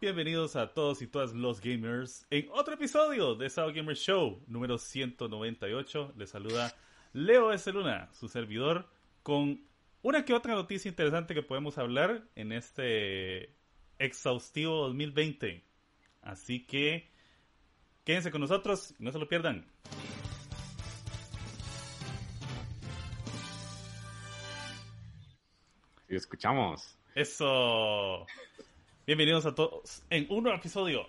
Bienvenidos a todos y todas los gamers en otro episodio de Sao Gamer Show número 198. Les saluda Leo S. Luna, su servidor, con una que otra noticia interesante que podemos hablar en este exhaustivo 2020. Así que quédense con nosotros y no se lo pierdan. Y escuchamos. Eso. Bienvenidos a todos en un nuevo episodio.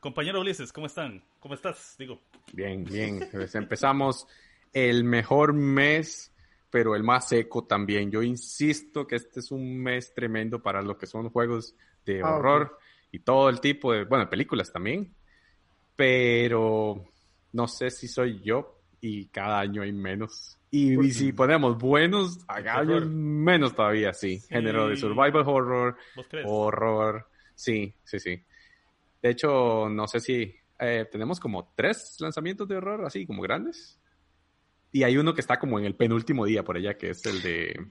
Compañero Ulises, ¿cómo están? ¿Cómo estás? Digo. Bien, bien. Pues empezamos el mejor mes, pero el más seco también. Yo insisto que este es un mes tremendo para lo que son juegos de Ah, horror y todo el tipo de, bueno, películas también. Pero no sé si soy yo y cada año hay menos. Y, si ponemos buenos, menos todavía, sí. Sí. Género de survival horror, ¿Vos crees? horror. Sí, sí, sí. De hecho, no sé si eh, tenemos como tres lanzamientos de horror así como grandes. Y hay uno que está como en el penúltimo día por allá, que es el de...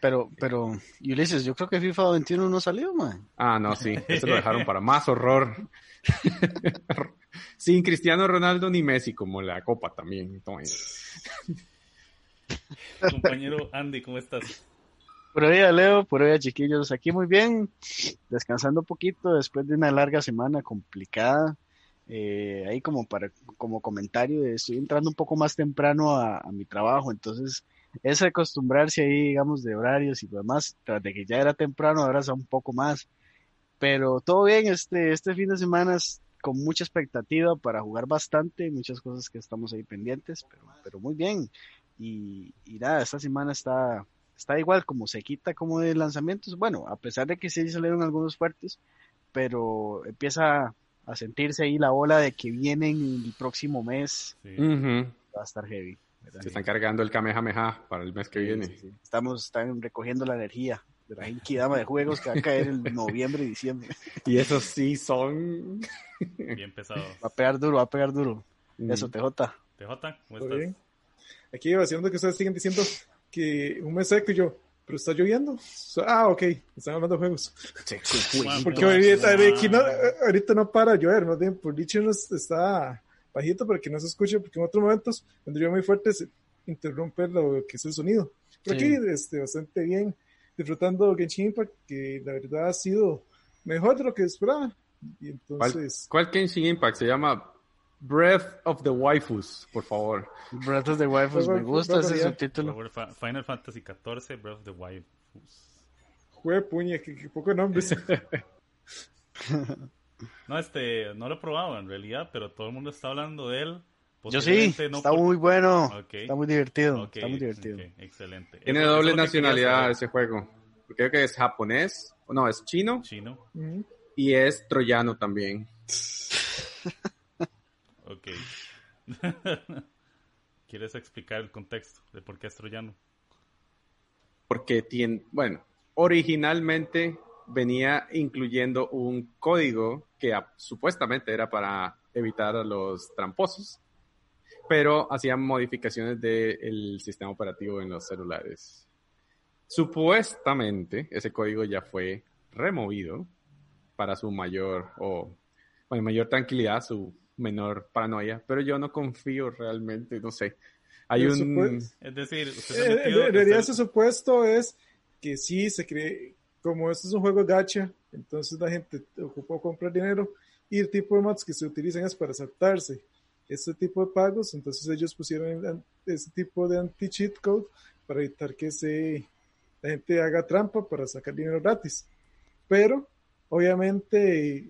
Pero, pero, Ulises, yo creo que FIFA 21 no salió, man. Ah, no, sí, ese lo dejaron para más horror. Sin Cristiano Ronaldo ni Messi, como la Copa también. Entonces, Compañero Andy, ¿cómo estás? Por hoy a Leo, por hoy a chiquillos, aquí muy bien, descansando un poquito después de una larga semana complicada. Eh, ahí como para, como comentario, estoy entrando un poco más temprano a, a mi trabajo, entonces es acostumbrarse ahí, digamos, de horarios y demás, tras de que ya era temprano, ahora es un poco más. Pero todo bien, este, este fin de semana es con mucha expectativa para jugar bastante, muchas cosas que estamos ahí pendientes, pero, pero muy bien. Y, y nada, esta semana está, está igual, como se quita como de lanzamientos. Bueno, a pesar de que sí salieron algunos fuertes, pero empieza a sentirse ahí la ola de que vienen el próximo mes, Sí. va a estar heavy. ¿verdad? se están cargando el Kamehameha para el mes que Sí, viene. sí, sí. Estamos están recogiendo la energía de la Genkidama de juegos que va a caer en noviembre y diciembre. Y esos sí son... Bien pesado. Va a pegar duro, va a pegar duro. Mm. Eso, TJ. TJ, ¿cómo estás? Aquí haciendo que ustedes siguen diciendo que un mes seco y yo, pero está lloviendo. Ah, ok, están hablando de juegos. Porque ahorita, aquí no, ahorita no para llover, más bien por dicho nos está bajito para que no se escuche, porque en otros momentos, cuando llueve muy fuerte, se interrumpe lo que es el sonido. Pero Sí. aquí, este, bastante bien, disfrutando Genshin Impact, que la verdad ha sido mejor de lo que esperaba. Y entonces, ¿Cuál Kenshin Impact? Se llama Breath of the Waifus, por favor. Breath of the Waifus, me gusta ese Breath of the- subtítulo. Final Fantasy XIV, Breath of the Wild. jue puña, que, que poco nombres. No, este, no lo he probado en realidad, pero todo el mundo está hablando de él. Yo sí, no está por- muy bueno, está muy divertido, está muy divertido. excelente. Tiene Eso- doble nacionalidad ese juego. Creo que es japonés, no, es chino Chino, y es troyano también. ¿Quieres explicar el contexto de por qué es troyano? Porque tiene, bueno, originalmente venía incluyendo un código que supuestamente era para evitar los tramposos, pero hacían modificaciones del sistema operativo en los celulares. Supuestamente ese código ya fue removido para su mayor o mayor tranquilidad, su menor paranoia, pero yo no confío realmente, no sé. Hay un Es decir, usted Eh, en realidad usted- ese supuesto es que sí se cree, como esto es un juego gacha, entonces la gente ocupa comprar dinero y el tipo de mods que se utilizan es para saltarse este tipo de pagos, entonces ellos pusieron ese tipo de anti-cheat code para evitar que se, la gente haga trampa para sacar dinero gratis. Pero, obviamente,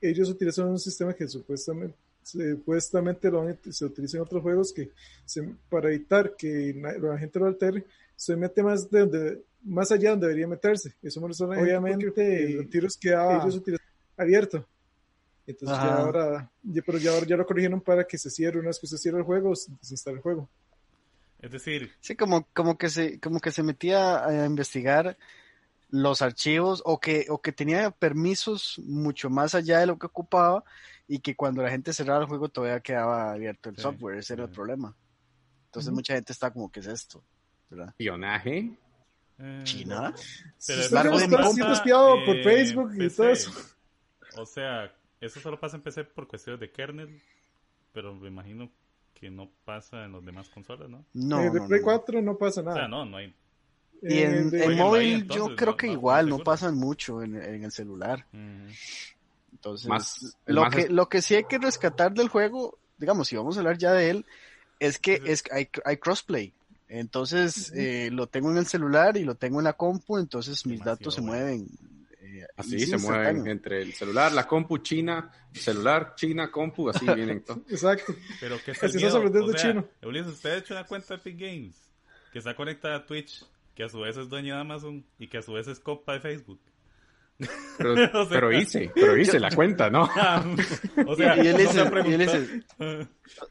ellos utilizan un sistema que supuestamente supuestamente lo, se utiliza en otros juegos que se- para evitar que la gente lo altere, se mete más de donde, más allá donde debería meterse. Eso me lo Obviamente, el tiros quedaba ellos abierto. Entonces ya ahora, ya- pero ya, ahora ya lo corrigieron para que se cierre una vez que se cierre el juego, se desinstala el juego. Es decir, Sí, como, como que se, como que se metía a investigar los archivos o que, o que tenía permisos mucho más allá de lo que ocupaba y que cuando la gente cerraba el juego todavía quedaba abierto el Sí, software, ese era el problema. Entonces mucha gente está como, ¿qué es esto? ¿Verdad? Espionaje. eh, ¿China? Si Pero usted largo de siendo espiado por eh, Facebook y todo eso. O sea, eso solo pasa en PC por cuestiones de kernel, pero me imagino que no pasa en las demás consolas, ¿no? No, Eh, de no, Play no. 4 no pasa O nada. sea, no, no hay. Y Eh, en, de- en móvil yo entonces, creo no- que no, igual, no pasan mucho en, en el celular. Ujú. Entonces, Más- lo, más que, es- lo que sí hay que rescatar del juego, digamos, si vamos a hablar ya de él, es que es, hay, hay crossplay. Entonces, eh, lo tengo en el celular y lo tengo en la compu, entonces mis Demasiado datos se bueno. mueven. eh, Así se mueven entre el celular, la compu china, celular, china, compu, así vienen todos. Exacto. Pero que es Así el estás miedo? aprendiendo O sea, chino. Ulises, usted ha hecho una cuenta de Epic Games que está conectada a Twitch, que a su vez es dueño de Amazon y que a su vez es compa de Facebook. Pero, O sea- pero hice, pero hice la cuenta, ¿no? o sea, Y él no dice- se ha y él preguntado. dice-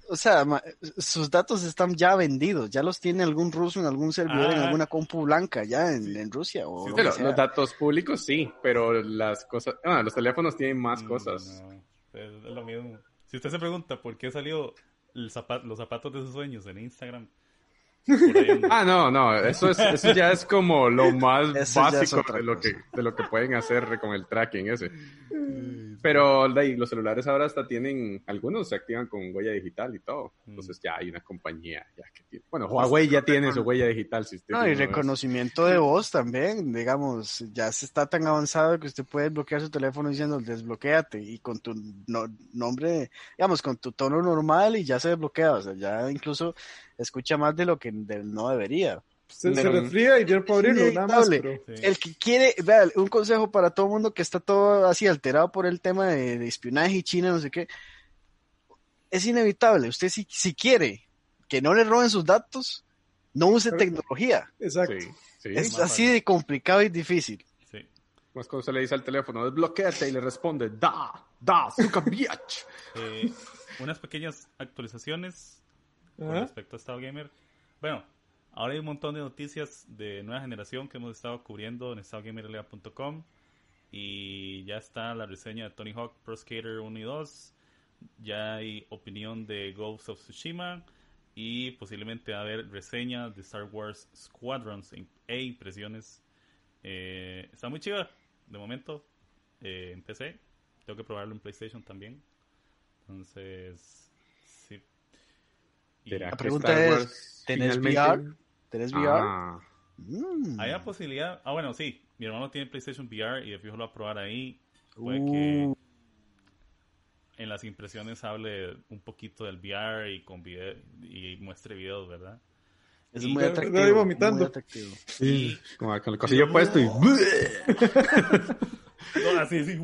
O sea, ma- sus datos están ya vendidos, ya los tiene algún ruso en algún servidor, en Ah. alguna compu blanca, ya en, en Rusia o lo Pero sea. los datos públicos sí, pero las cosas, ah, los teléfonos tienen más Mm, cosas. no, es lo mismo. Si usted se pregunta por qué salió el los zapatos de sus sueños en Instagram. Ah, no, no, eso es, eso ya es como lo más Eso básico de lo que, de lo que pueden hacer con el tracking ese. Pero ahí, los celulares ahora hasta tienen, algunos se activan con huella digital y todo. Mm. Entonces ya hay una compañía ya que tiene. Bueno, Huawei ya tiene su huella digital. Si No, y reconocimiento de voz también, digamos, ya se está tan avanzado que usted puede bloquear su teléfono diciendo desbloquéate y con tu no- nombre, digamos, con tu tono normal y ya se desbloquea, o sea, ya incluso escucha más de lo que de- no debería. Se, se resfría y puedo abrirlo, nada más. Pero Sí. El que quiere, vea, un consejo para todo el mundo que está todo así alterado por el tema de, de espionaje y China, no sé qué, es inevitable, usted si, si quiere que no le roben sus datos, no use Pero- tecnología, exacto. Sí, sí. es así fácil. de complicado y difícil. Sí. Más cuando se le dice al teléfono, desbloquéate y le responde, da, da, suka bitch. Eh, unas pequeñas actualizaciones con respecto a Style Gamer. Bueno, ahora hay un montón de noticias de nueva generación que hemos estado cubriendo en StyleGamerLA.com y ya está la reseña de Tony Hawk Pro Skater 1 y 2. Ya hay opinión de Ghost of Tsushima y posiblemente va a haber reseña de Star Wars Squadrons e impresiones. Eh, está muy chiva de momento eh, en PC. Tengo que probarlo en PlayStation también. Entonces, sí. Y ¿Será La pregunta es, ¿tenés finalmente- VR? ¿Tenés VR? Ah, Mm. hay la posibilidad. Ah, bueno, sí. Mi hermano tiene PlayStation VR y de fijo lo va a probar ahí. Puede Uh, que en las impresiones hable un poquito del VR y con video y muestre videos, ¿verdad? es y- muy atractivo. vomitando. muy atractivo. Y como con el cosillo puesto y... no, así, así.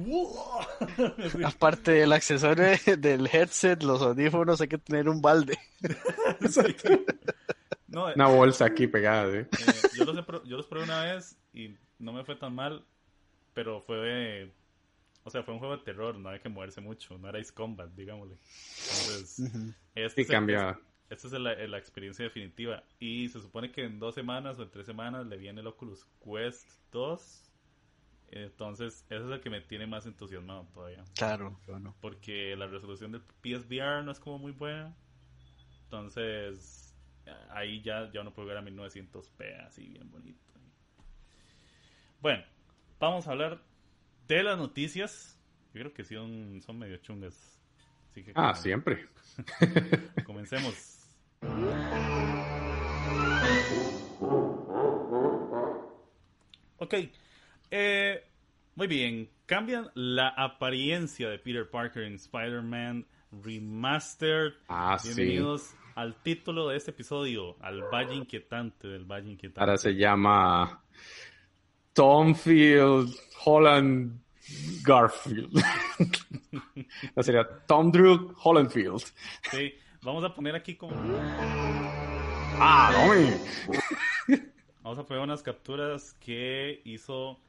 Aparte del accesorio del headset, los audífonos, hay que tener un balde. No, Una bolsa aquí pegada, ¿eh? Eh, yo, los he pro- yo los probé una vez y no me fue tan mal, pero fue, o sea, fue un juego de terror, no había que moverse mucho, no era Ace Combat, digámosle. Entonces, este Sí esta es la, la experiencia definitiva. Y se supone que en dos semanas o en tres semanas le viene el Oculus Quest 2. Entonces, ese es el que me tiene más entusiasmado todavía. Claro, bueno. Porque la resolución del PSVR no es como muy buena. Entonces, ahí ya, ya uno puede ver a 1900p, así bien bonito. Bueno, vamos a hablar de las noticias. Yo creo que sí son, son medio chungas. Así que Ah, como- siempre. comencemos. Ok. Eh, muy bien. Cambian la apariencia de Peter Parker en Spider-Man Remastered. Ah, sí. Bienvenidos al título de este episodio, al Valle Inquietante del Valle Inquietante. Ahora se llama Tom Field Holland Garfield. no sería Tom Drew Hollandfield. Sí, vamos a poner aquí como... Ah, Tommy. vamos a poner unas capturas que hizo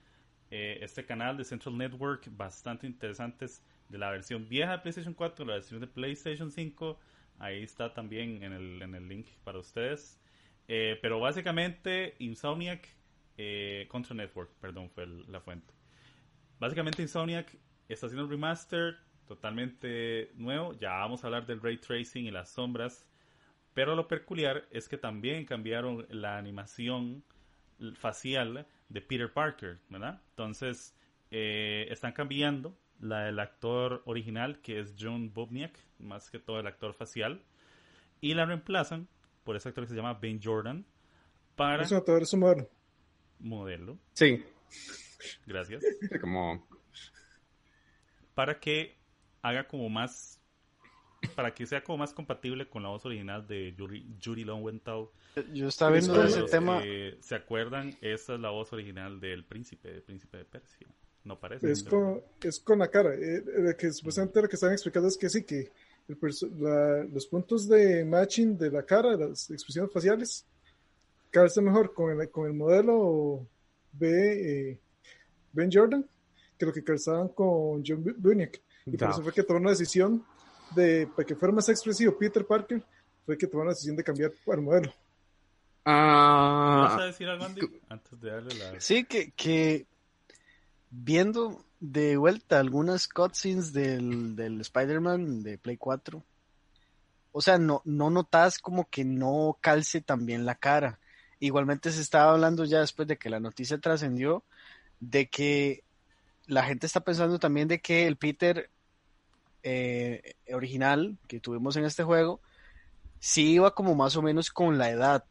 eh, este canal de Central Network bastante interesantes de la versión vieja de PlayStation 4, la versión de PlayStation 5. Ahí está también en el, en el link para ustedes. Eh, pero básicamente Insomniac eh, Contra Network, perdón, fue el- la fuente. Básicamente Insomniac está haciendo un remaster totalmente nuevo. Ya vamos a hablar del ray tracing y las sombras. Pero lo peculiar es que también cambiaron la animación facial de Peter Parker, ¿verdad? Entonces, eh, están cambiando la del actor original, que es John Bobniak, más que todo el actor facial, y la reemplazan por ese actor que se llama Ben Jordan para Es un actor, es un moderno. modelo. Sí, Gracias. como Para que haga como más. Para que sea como más compatible con la voz original de Judy, Judy Lowenthal. Yo estaba viendo ese tema. que ¿Se acuerdan? Esa es la voz original del príncipe, del príncipe de Persia. No parece. Es con, es con la cara. Eh, eh, que supuestamente lo que están explicando es que sí, que el la- los puntos de matching de la cara, las expresiones faciales, calza mejor con el, con el modelo B, eh, Ben Jordan que lo que calzaban con John Bu- Buniak. Y por Da. eso fue que tomó una decisión de, para que fuera más expresivo Peter Parker, fue que tomó la decisión de cambiar al modelo. ¿Vas a Ah, decir algo, Andy? Antes de darle la. Sí, que, que viendo de vuelta algunas cutscenes del, del Spider-Man de Play 4, o sea, no, no notas como que no calce también la cara. Igualmente se estaba hablando ya después de que la noticia trascendió de que la gente está pensando también de que el Peter eh, original que tuvimos en este juego sí iba como más o menos con la edad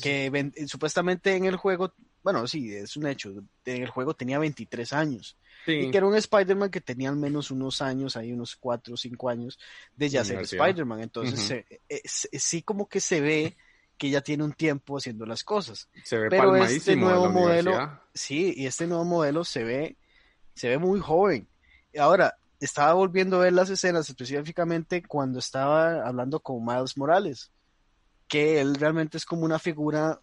que ven- eh, supuestamente en el juego, bueno, sí, es un hecho, en el juego tenía 23 años sí. y que era un Spider-Man que tenía al menos unos años, ahí unos 4 o 5 años de ya ser. Spider-Man, entonces se- eh, sí como que se ve que ya tiene un tiempo haciendo las cosas. Se ve pero palmadísimo este nuevo modelo-. Sí, y este nuevo modelo se ve, se ve muy joven. Y Ahora, estaba volviendo a ver las escenas específicamente cuando estaba hablando con Miles Morales, que él realmente es como una figura,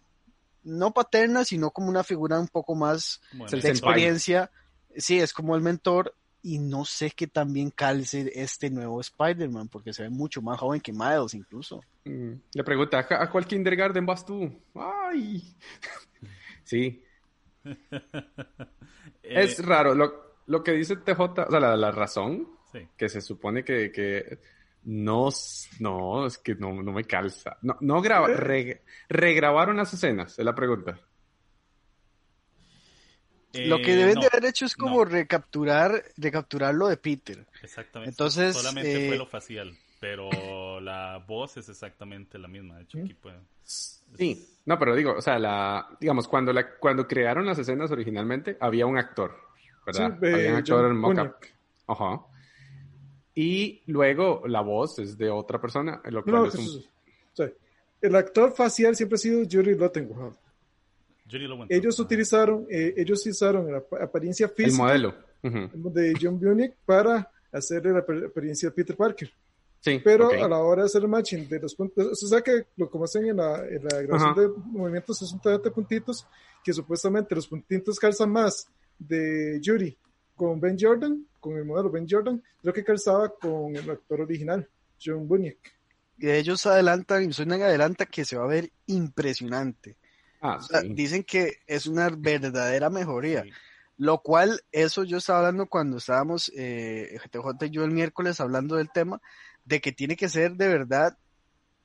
no paterna, sino como una figura un poco más de senpai. experiencia. Sí, es como el mentor. Y no sé qué también calce este nuevo Spider-Man, porque se ve mucho más joven que Miles incluso. Mm, Le pregunta, ¿a a cuál kindergarten vas tú? Ay. Sí, es raro. Lo, lo que dice TJ, o sea, la, la razón, sí. que se supone que, que no, no, es que no, no me calza. No, no graba, re- regrabaron las escenas, es la pregunta. Lo que Eh, deben no, de haber hecho es como no. recapturar, recapturar lo de Peter. Exactamente. Entonces, Solamente eh, fue lo facial, pero la voz es exactamente la misma. De hecho, aquí puede- Sí, no, pero digo, o sea, la, digamos, cuando, la, cuando crearon las escenas originalmente, había un actor, ¿verdad? Sí, eh, había un actor John en mock-up. Buniak. Ajá. Y luego la voz es de otra persona, lo cual No, es un- sea, el actor facial siempre ha sido Judy Lowenthal. Ellos utilizaron, eh, ellos usaron la ap- apariencia el física modelo. Ujú. de John Bunick para hacer la ap- apariencia de Peter Parker. Sí, Pero ok. a la hora de hacer el matching de los puntos, o sea que lo como hacen en la, en la grabación Ajá. de movimientos es un de puntitos, que supuestamente los puntitos calzan más de Judy con Ben Jordan, con el modelo Ben Jordan, lo que calzaba con el actor original, John Bunick. Y ellos adelantan, y Sonic adelanta que se va a ver impresionante. Ah, O sea, sí. Dicen que es una verdadera mejoría. Sí. Lo cual, eso yo estaba hablando cuando estábamos, eh, GTJ y yo el miércoles hablando del tema, de que tiene que ser de verdad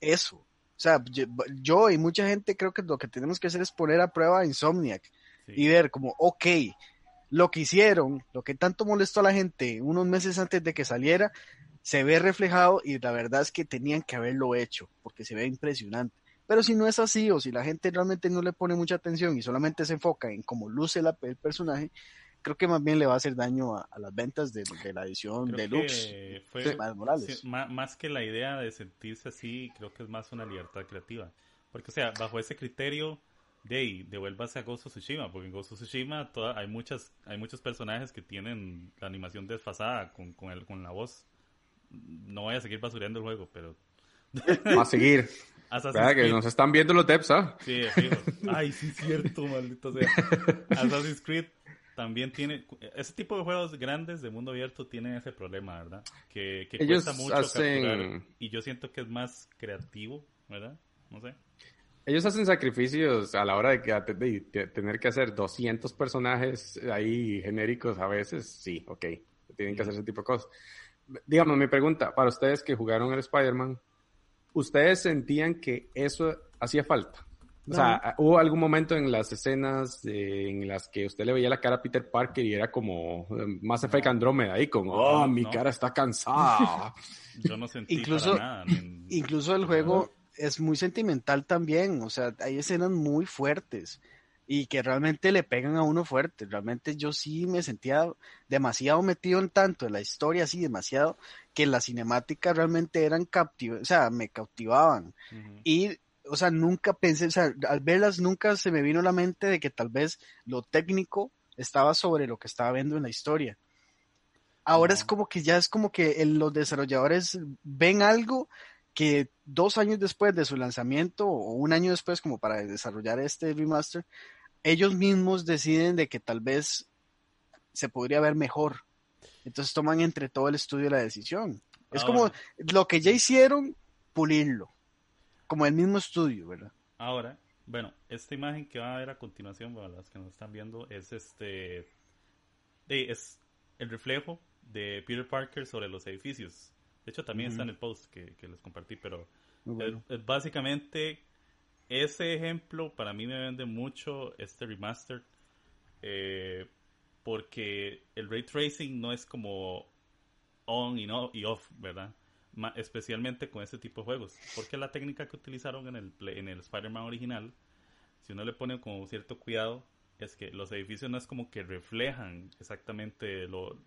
eso. O sea, yo, yo y mucha gente creo que lo que tenemos que hacer es poner a prueba a Insomniac Sí. y ver como, ok, lo que hicieron, lo que tanto molestó a la gente unos meses antes de que saliera, se ve reflejado y la verdad es que tenían que haberlo hecho, porque se ve impresionante. Pero si no es así, o si la gente realmente no le pone mucha atención y solamente se enfoca en cómo luce la- el personaje, creo que más bien le va a hacer daño a, a las ventas de, de la edición Creo deluxe. que fue de Miles Morales. sí, ma- más que la idea de sentirse así, creo que es más una libertad creativa. Porque, o sea, bajo ese criterio, de ahí, devuélvase a Ghost of Tsushima, porque en Ghost of Tsushima toda- hay, muchas, hay muchos personajes que tienen la animación desfasada con, con, el, con la voz. No voy a seguir basureando el juego, pero Va a seguir. Assassin's que nos están viendo los devs, ¿ah? Sí, fijo. Ay, sí, cierto, maldito sea. Assassin's Creed también tiene. Ese tipo de juegos grandes de mundo abierto tienen ese problema, ¿verdad? Que, que Ellos cuesta mucho hacen- capturar. Y yo siento que es más creativo, ¿verdad? No sé. Ellos hacen sacrificios a la hora de, que, de- de tener que hacer 200 personajes ahí genéricos a veces. Sí, ok. Tienen que hacer ese tipo de cosas. Digamos, mi pregunta, para ustedes que jugaron el Spider-Man, ¿ustedes sentían que eso hacía falta? O sea, ¿hubo algún momento en las escenas eh, en las que usted le veía la cara a Peter Parker y era como eh, Mass Effect Andrómeda ahí, como, oh, No, mi no. cara está cansada? Yo no sentí Incluso- para nada. ni- Incluso el juego es muy sentimental también, o sea, hay escenas muy fuertes y que realmente le pegan a uno fuerte. Realmente yo sí me sentía demasiado metido en tanto en la historia, así demasiado, que las cinemáticas realmente eran captiv o sea, me cautivaban. Y, o sea, nunca pensé, o sea, al verlas nunca se me vino a la mente de que tal vez lo técnico estaba sobre lo que estaba viendo en la historia. Ahora es como que ya es como que el- los desarrolladores ven algo que dos años después de su lanzamiento o un año después como para desarrollar este remaster, ellos mismos deciden de que tal vez se podría ver mejor. Entonces toman entre todo el estudio la decisión. Es como lo que ya hicieron, pulirlo. Como el mismo estudio, ¿verdad? Ahora, bueno, esta imagen que va a ver a continuación, para las que nos están viendo, es este. es el reflejo de Peter Parker sobre los edificios. De hecho, también está en el post que, que les compartí, pero bueno. es- es básicamente ese ejemplo para mí me vende mucho este remaster. eh, porque el ray tracing no es como on y, no, y off, ¿verdad? Ma- especialmente con este tipo de juegos. Porque la técnica que utilizaron en el, en el Spider-Man original, si uno le pone como cierto cuidado, es que los edificios no es como que reflejan exactamente lo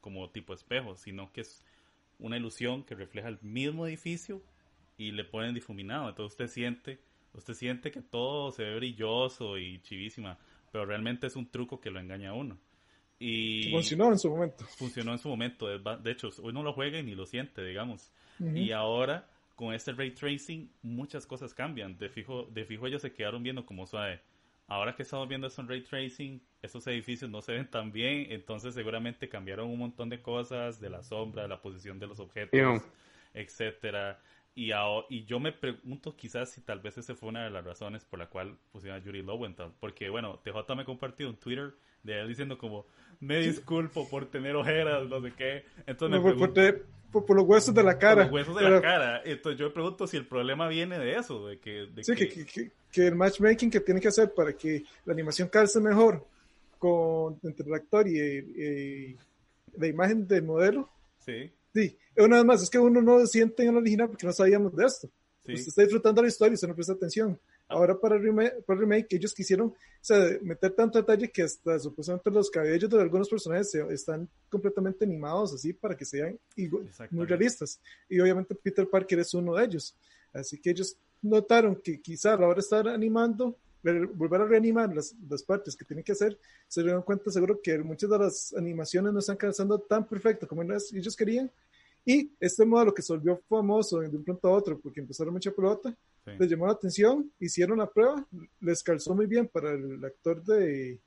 como tipo espejo, sino que es una ilusión que refleja el mismo edificio y le ponen difuminado. Entonces usted siente, usted siente que todo se ve brilloso y chivísima, pero realmente es un truco que lo engaña a uno. Y Funcionó en su momento. funcionó en su momento. De hecho, uno lo juega y ni lo siente, digamos. Y ahora, con este ray tracing, muchas cosas cambian. De fijo, de fijo ellos se quedaron viendo como suave. Ahora que estamos viendo eso en ray tracing, esos edificios no se ven tan bien, entonces seguramente cambiaron un montón de cosas, de la sombra, de la posición de los objetos, Ew. etcétera. Y, aho- y yo me pregunto quizás si tal vez esa fue una de las razones por la cual pusieron a Yuri Lowenthal. Porque, bueno, TJ me compartió un Twitter de él diciendo como, me disculpo por tener ojeras, no sé qué. Entonces me pregunto, por- por- por los huesos de la por cara. los huesos de Pero- la cara. Entonces yo me pregunto si el problema viene de eso, de que... De Sí, que, que, que- que- que el matchmaking que tiene que hacer para que la animación calce mejor con entre el actor y, y la imagen del modelo. sí, Sí, una vez más, es que uno no lo siente en el original porque no sabíamos de esto. sí. Usted está disfrutando la historia y usted no presta atención. Ahora para el, remake, para el remake ellos quisieron o sea, meter tanto detalle que hasta supuestamente los cabellos de algunos personajes se- están completamente animados así para que sean igual- muy realistas. Y obviamente Peter Parker es uno de ellos. Así que ellos notaron que quizá a la hora de estar animando, volver a reanimar las, las partes que tienen que hacer, se dieron cuenta seguro que muchas de las animaciones no están calzando tan perfecto como ellos querían. Y este modelo que se volvió famoso de un pronto a otro porque empezaron mucha pelota, sí. les llamó la atención, hicieron la prueba, les calzó muy bien para el actor de,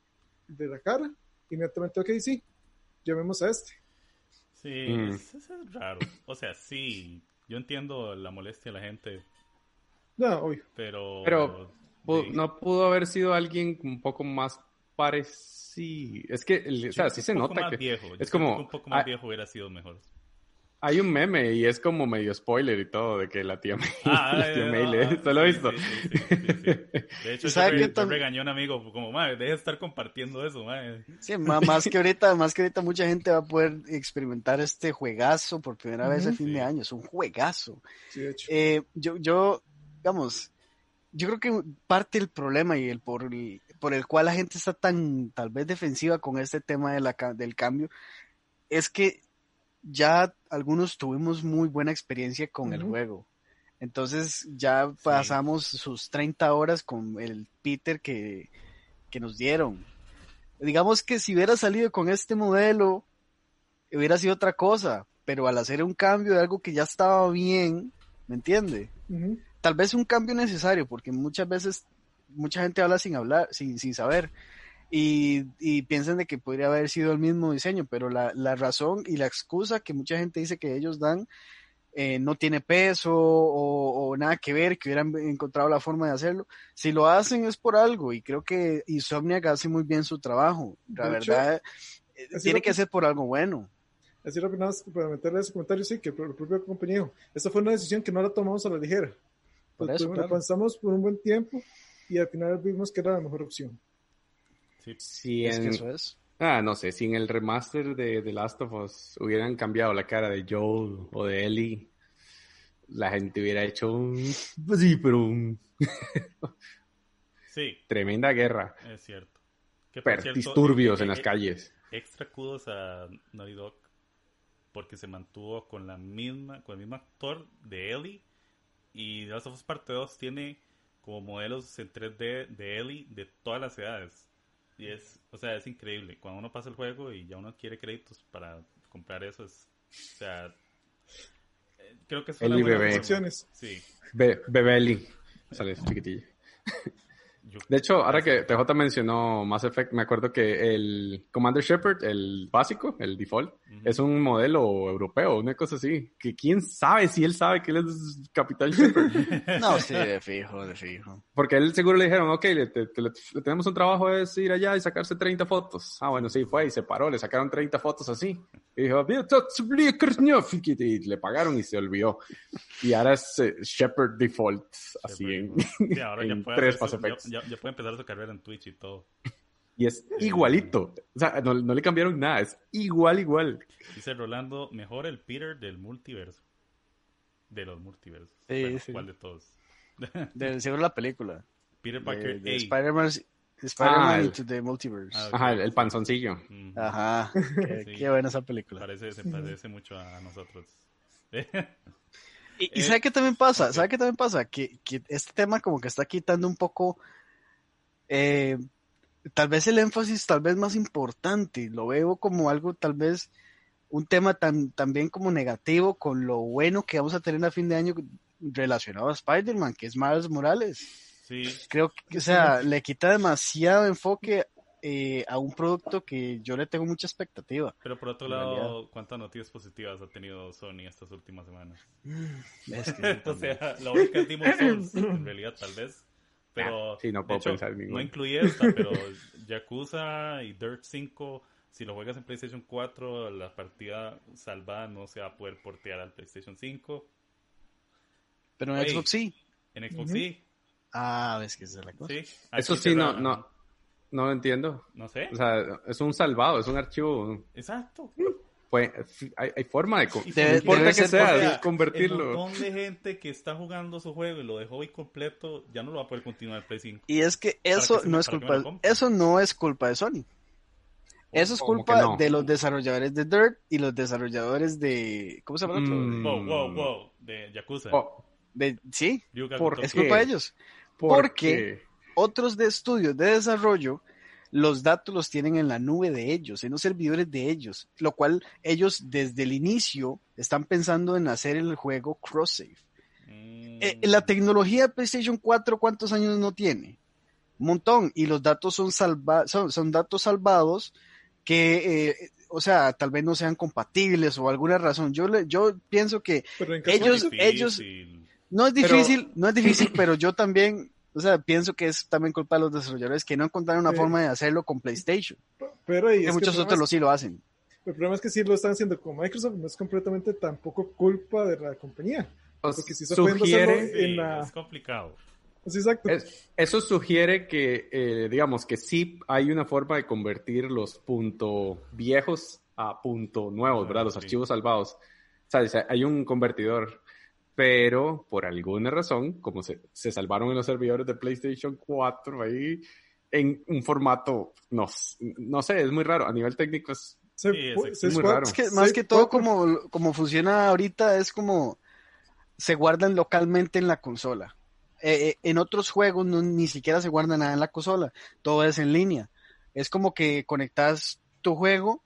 de la cara. Inmediatamente, ok, sí, llamemos a este. Sí, Mm. es, es raro. O sea, sí, yo entiendo la molestia de la gente, No, obvio. pero... Pero, sí. No pudo haber sido alguien un poco más parecido. Es que, el- o sea, sí se un poco nota más que viejo. Es como- un poco más ah, viejo hubiera sido mejor. Hay un meme y es como medio spoiler y todo de que la tía May, Ah, la tía ah, May le- ah, ¿se lo he visto? sí, sí, sí, sí, sí. De hecho, yo, ¿Sabe re- tam- regañé a un amigo como, madre, deje de estar compartiendo eso, madre. Sí, más que ahorita, más que ahorita mucha gente va a poder experimentar este juegazo por primera vez a fin Sí. de año. Es un juegazo. Sí, de hecho. Eh, yo, yo, digamos, yo creo que parte del problema y el por, el por el cual la gente está tan tal vez defensiva con este tema de la, del cambio es que ya algunos tuvimos muy buena experiencia con el juego. Entonces ya pasamos sus 30 horas con el Peter que, que nos dieron. Digamos que si hubiera salido con este modelo, hubiera sido otra cosa, pero al hacer un cambio de algo que ya estaba bien, ¿me entiende? Tal vez un cambio necesario, porque muchas veces mucha gente habla sin hablar, sin, sin saber. Y, y piensan de que podría haber sido el mismo diseño, pero la, la razón y la excusa que mucha gente dice que ellos dan eh, no tiene peso o, o, nada que ver, que hubieran encontrado la forma de hacerlo. Si lo hacen es por algo y creo que Insomniac hace muy bien su trabajo. La De verdad, eh, tiene lo que ser por algo bueno. Así nada más para meterle ese comentario, sí, que el propio compañero, esta fue una decisión que no la tomamos a la ligera. Por Pues, eso, la claro. pensamos por un buen tiempo y al final vimos que era la mejor opción. Sí. Si Es que eso es. Ah, no sé, si en el remaster de The Last of Us hubieran cambiado la cara de Joel o de Ellie, la gente hubiera hecho un... Pues sí, pero un... Sí, tremenda guerra. es cierto. Que, por Per- cierto, disturbios eh, en eh, las eh, calles. Extra kudos a Naughty Dog porque se mantuvo con la misma con el mismo actor de Ellie y The Last of Us Parte 2 tiene como modelos en 3D de Ellie de todas las edades y es o sea es increíble cuando uno pasa el juego y ya uno quiere créditos para comprar eso es o sea eh, creo que es una Ellie buena bebé. sí Be Bebé Ellie. Sale chiquitilla. De hecho, ahora que TJ mencionó Mass Effect, me acuerdo que el Commander Shepard, el básico, el default, Ujú. es un modelo europeo, una cosa así. Que quién sabe si él sabe que él es Capitán Shepard. No, sí, de fijo, de fijo. Porque a él seguro le dijeron, ok, le, te- te- le- le tenemos un trabajo es ir allá y sacarse 30 fotos. Ah, bueno, sí, fue y se paró, le sacaron 30 fotos así. Y dijo, y le pagaron y se olvidó. Y ahora es eh, Shepard default, así en, Sí, ahora ya en puede tres Mass su- ya, Effects. Ya- ya puede empezar su carrera en Twitch y todo Y es igualito. O sea, no, no le cambiaron nada, es igual, igual. Dice Rolando, mejor el Peter del multiverso. De los multiversos. Sí, Bueno, sí. ¿Cuál de todos? De seguro la película. Peter Parker de. Spider-Man Spider-Man Ah, into the Multiverse. Ah, Ajá, el, el panzoncillo. Mm, Ajá. Qué, Sí. qué buena esa película. parece, se parece mucho a nosotros. Y, y Eh, ¿sabe qué también pasa? ok. ¿Sabe qué también pasa? Que, que este tema como que está quitando un poco, eh, tal vez el énfasis tal vez más importante. Lo veo como algo tal vez un tema tan también como negativo con lo bueno que vamos a tener a fin de año relacionado a Spider-Man, que es Miles Morales. sí, Creo que, o sea, le quita demasiado enfoque eh, a un producto que yo le tengo mucha expectativa. pero por otro lado, ¿cuántas noticias positivas ha tenido Sony estas últimas semanas? Es que o sea, la única es Souls, en realidad, tal vez. Pero, sí, no puedo hecho, pensar en no ninguna. incluye esta, pero Yakuza y Dirt 5, si lo juegas en PlayStation 4, la partida salvada no se va a poder portear al PlayStation 5. pero en. Xbox sí. En Xbox sí, Ah, ves que esa es la cosa. sí. Eso sí, no, cerrada. no, no lo entiendo. No sé. O sea, es un salvado, es un archivo. Exacto. Pues, hay, hay forma de... Debe- importa debe que ser sea, O de sea, El convertirlo. montón de gente que está jugando su juego y lo dejó incompleto, ya no lo va a poder continuar el Play 5. Y es que eso que se- no es culpa, eso no es culpa de Sony. Eso es ¿Cómo que culpa no? de los desarrolladores de Dirt y los desarrolladores de ¿cómo se llama el otro? Mm. Wow, wow, wow. De Yakuza. Oh, De, sí, Ryuga ¿por Gotoku. es culpa de ellos. ¿por Porque qué? otros de estudios de desarrollo los datos los tienen en la nube de ellos, en los servidores de ellos, lo cual ellos desde el inicio están pensando en hacer el juego cross-save. Mm. Eh, la tecnología de PlayStation 4, ¿cuántos años no tiene? Un montón. Y los datos son, salva son, son datos salvados que, eh, o sea, tal vez no sean compatibles o alguna razón. Yo, le, yo pienso que ellos- ellos- no es Pero- difícil, no es difícil, pero yo también, o sea, pienso que es también culpa de los desarrolladores que no encontraron una Sí. forma de hacerlo con PlayStation. pero es que muchos otros problema lo es, sí lo hacen. el problema es que sí lo están haciendo con Microsoft, no es completamente tampoco culpa de la compañía. Os porque si sugiere, hacerlo- Sí, en la- es complicado. Sí, exacto. es- eso sugiere que, eh, digamos, que sí hay una forma de convertir los punto viejos a punto nuevos, Ah, ¿verdad? Los sí. archivos salvados. O sea, hay un convertidor, pero por alguna razón, como se, se salvaron en los servidores de PlayStation 4 ahí, en un formato, no, no sé, es muy raro. A nivel técnico es Sí, muy raro. Es que se más que todo como, como funciona ahorita es como se guardan localmente en la consola. Eh, eh, en otros juegos no, ni siquiera se guarda nada en la consola, todo es en línea. Es como que conectas tu juego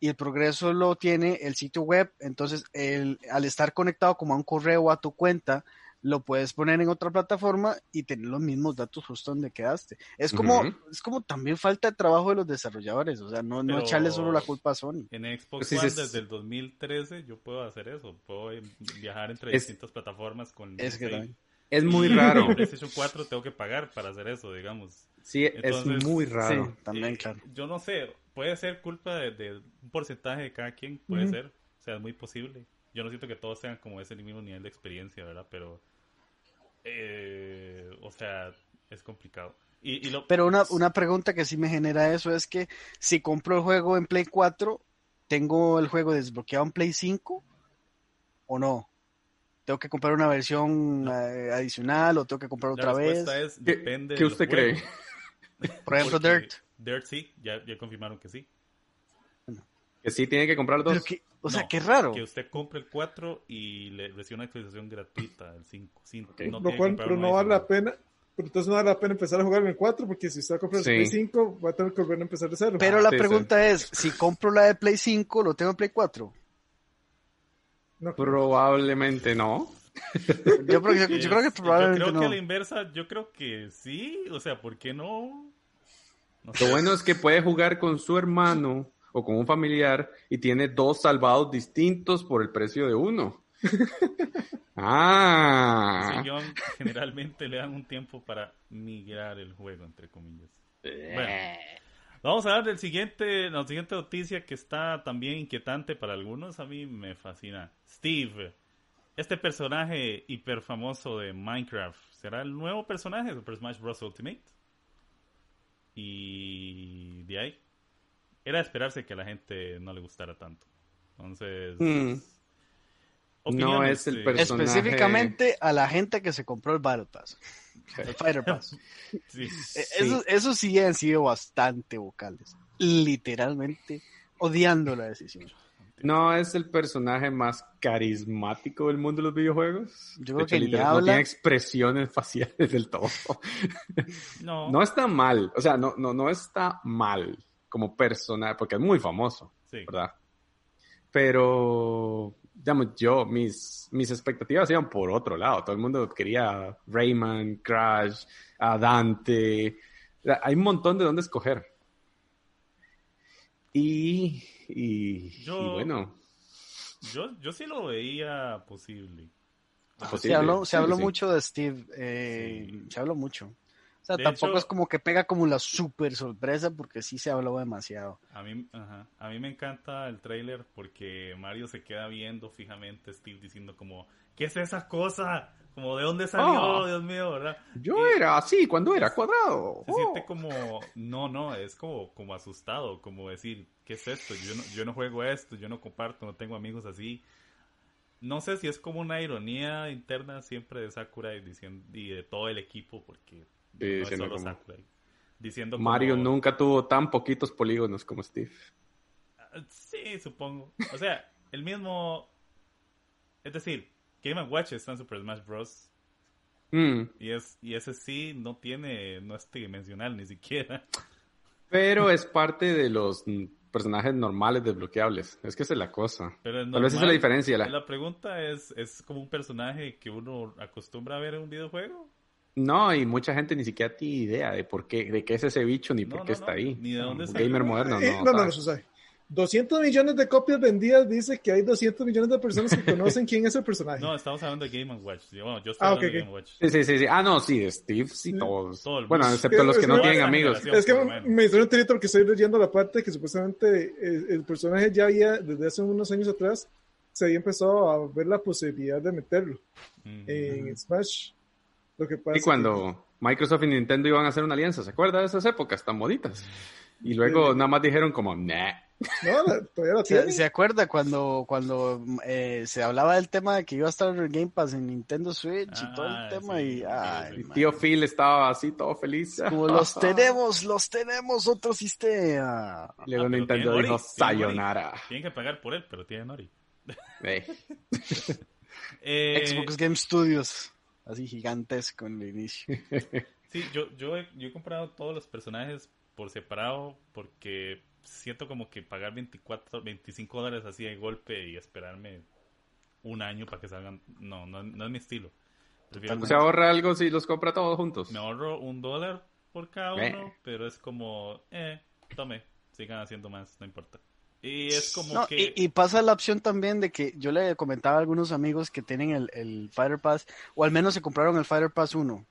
y el progreso lo tiene el sitio web, entonces el, al estar conectado como a un correo o a tu cuenta, lo puedes poner en otra plataforma y tener los mismos datos justo donde quedaste. Es como, es como también falta de trabajo de los desarrolladores, o sea, no, no echarle solo la culpa a Sony. En Xbox One desde el 2013 yo puedo hacer eso. Puedo eh, viajar entre Es- distintas plataformas con Es que también. Es muy raro. En PlayStation 4 tengo que pagar para hacer eso, digamos. Sí, Entonces, es muy raro. Sí, también, Eh, claro. Yo no sé, puede ser culpa de, de un porcentaje de cada quien, puede ser. O sea, es muy posible. Yo no siento que todos tengan como ese mismo nivel de experiencia, ¿verdad? Pero, eh, o sea, es complicado. Y, y lo, Pero una, una pregunta que sí me genera eso es que si compro el juego en Play 4, ¿tengo el juego desbloqueado en Play 5 o no? ¿Tengo que comprar una versión eh, adicional o tengo que comprar la otra vez? respuesta es, ¿Qué, depende qué de los usted cree? Por ejemplo, Porque Dirt. Dirt sí, ya, ya confirmaron que sí. Que sí tiene que comprar dos. que- o sea, No, qué raro. Que usted compre el 4 y le recibe una actualización gratuita del 5. Sin- Ok. no Lo cual, pero no vale la pena. Pero entonces no vale la pena empezar a jugar en el 4 porque si usted va a comprar Sí. el Play 5 va a tener que volver a empezar de cero. Pero la sí, pregunta es, si compro la de Play 5, ¿lo tengo en Play 4? No, Probablemente no. Yo, creo que- yo creo que Es- probablemente Yo creo no. que a la inversa, yo creo que sí. O sea, ¿por qué no? Lo bueno es que puede jugar con su hermano o con un familiar y tiene dos salvados distintos por el precio de uno. ah. Sillón generalmente le dan un tiempo para migrar el juego, entre comillas. Bueno, vamos a hablar del siguiente, la siguiente noticia que está también inquietante para algunos. A mí me fascina. Steve, este personaje hiper famoso de Minecraft, ¿será el nuevo personaje de Super Smash Bros. Ultimate? Y de ahí, era de esperarse que a la gente no le gustara tanto. Entonces, Mm. No opiniones, es el eh, personaje. Específicamente a la gente que se compró el Battle Pass, el Fighter Pass. sí. Eh, Eso, eso sí han sido bastante vocales. Literalmente odiando la decisión. No es el personaje más carismático del mundo de los videojuegos. Yo creo hecho, que no tiene expresiones faciales del todo. No, No está mal, o sea, no, no, no está mal como personaje, porque es muy famoso, sí. ¿verdad? Pero, digamos, yo, mis, mis expectativas iban por otro lado. Todo el mundo quería a Rayman, Crash, a Dante. Hay un montón de dónde escoger. Y, y, Yo- y bueno, Yo, yo sí lo veía posible. es Se habló, se Sí, habló sí. mucho de Steve. eh, Sí. Se habló mucho. O sea, De tampoco hecho- es como que pega como la super sorpresa porque sí se habló demasiado. A mí, ajá, a mí me encanta el tráiler porque Mario se queda viendo fijamente a Steve diciendo como, ¿qué es esa cosa? Como, ¿de dónde salió? Ah. Dios mío, ¿verdad? Yo Y era así cuando era cuadrado. Se Oh. siente como, no, no, es como, como asustado, como decir, ¿qué es esto? Yo no, yo no juego esto, yo no comparto, no tengo amigos así. No sé si es como una ironía interna siempre de Sakura y, diciendo, y de todo el equipo, porque Sí, no es solo como- Sakura. Diciendo como- Mario nunca tuvo tan poquitos polígonos como Steve. Ah, Sí, supongo. O sea, el mismo. Es decir, Game Watch está en Super Smash Bros. Mm, Y, es, y ese sí no tiene. No es tridimensional ni siquiera. Pero es parte de los personajes normales desbloqueables. Es que esa es la cosa. Pero es Tal vez esa es la diferencia. La- La pregunta es: ¿es como un personaje que uno acostumbra a ver en un videojuego? No, y mucha gente ni siquiera tiene idea de por qué, de qué es ese bicho ni No, por qué no, está no, ahí. ni de dónde Un gamer moderno, Eh, no. no, no, sabe. No, Susai. 200 millones de copias vendidas dice que hay 200 millones de personas que conocen quién es el personaje. No, estamos hablando de Game Watch. Yo- Bueno, yo estoy Ah, hablando ok, de. Game Watch. Sí, sí, sí, sí. Ah, no, sí, de Steve, sí, todos. Todo bueno, excepto los que Es no tienen amigos. es que me hizo un tirito porque estoy leyendo la parte que supuestamente el, el personaje ya había, desde hace unos años atrás, se había empezado a ver la posibilidad de meterlo en Smash. Lo que pasa Y cuando Microsoft y Nintendo iban a hacer una alianza, ¿se acuerda de esas épocas tan bonitas? Y luego nada más dijeron como, nah. No, todavía la ¿Se, tiene. se acuerda cuando, cuando eh, se hablaba del tema de que iba a estar el Game Pass en Nintendo Switch y todo Ah, el tema? sí, y, ay, man. tío Phil estaba así todo feliz. Como los tenemos, los tenemos, otro sistema. Y luego Ah, Nintendo dijo, sayonara. Tienen que pagar por él, pero tiene Nori. Eh, Eh, Xbox Game Studios, así gigantesco en el inicio. Sí, yo, yo, he, yo he comprado todos los personajes por separado porque siento como que pagar 24, 25 dólares así de golpe y esperarme un año para que salgan, no, no, no es mi estilo. Prefiero- ¿Se ahorra algo si los compra todos juntos? me ahorro un dólar por cada Eh. uno, pero es como, eh, tome, sigan haciendo más, no importa. Y es como No, que... y, y pasa la opción también de que yo le comentaba a algunos amigos que tienen el, el Fighter Pass, o al menos se compraron el Fighter Pass 1,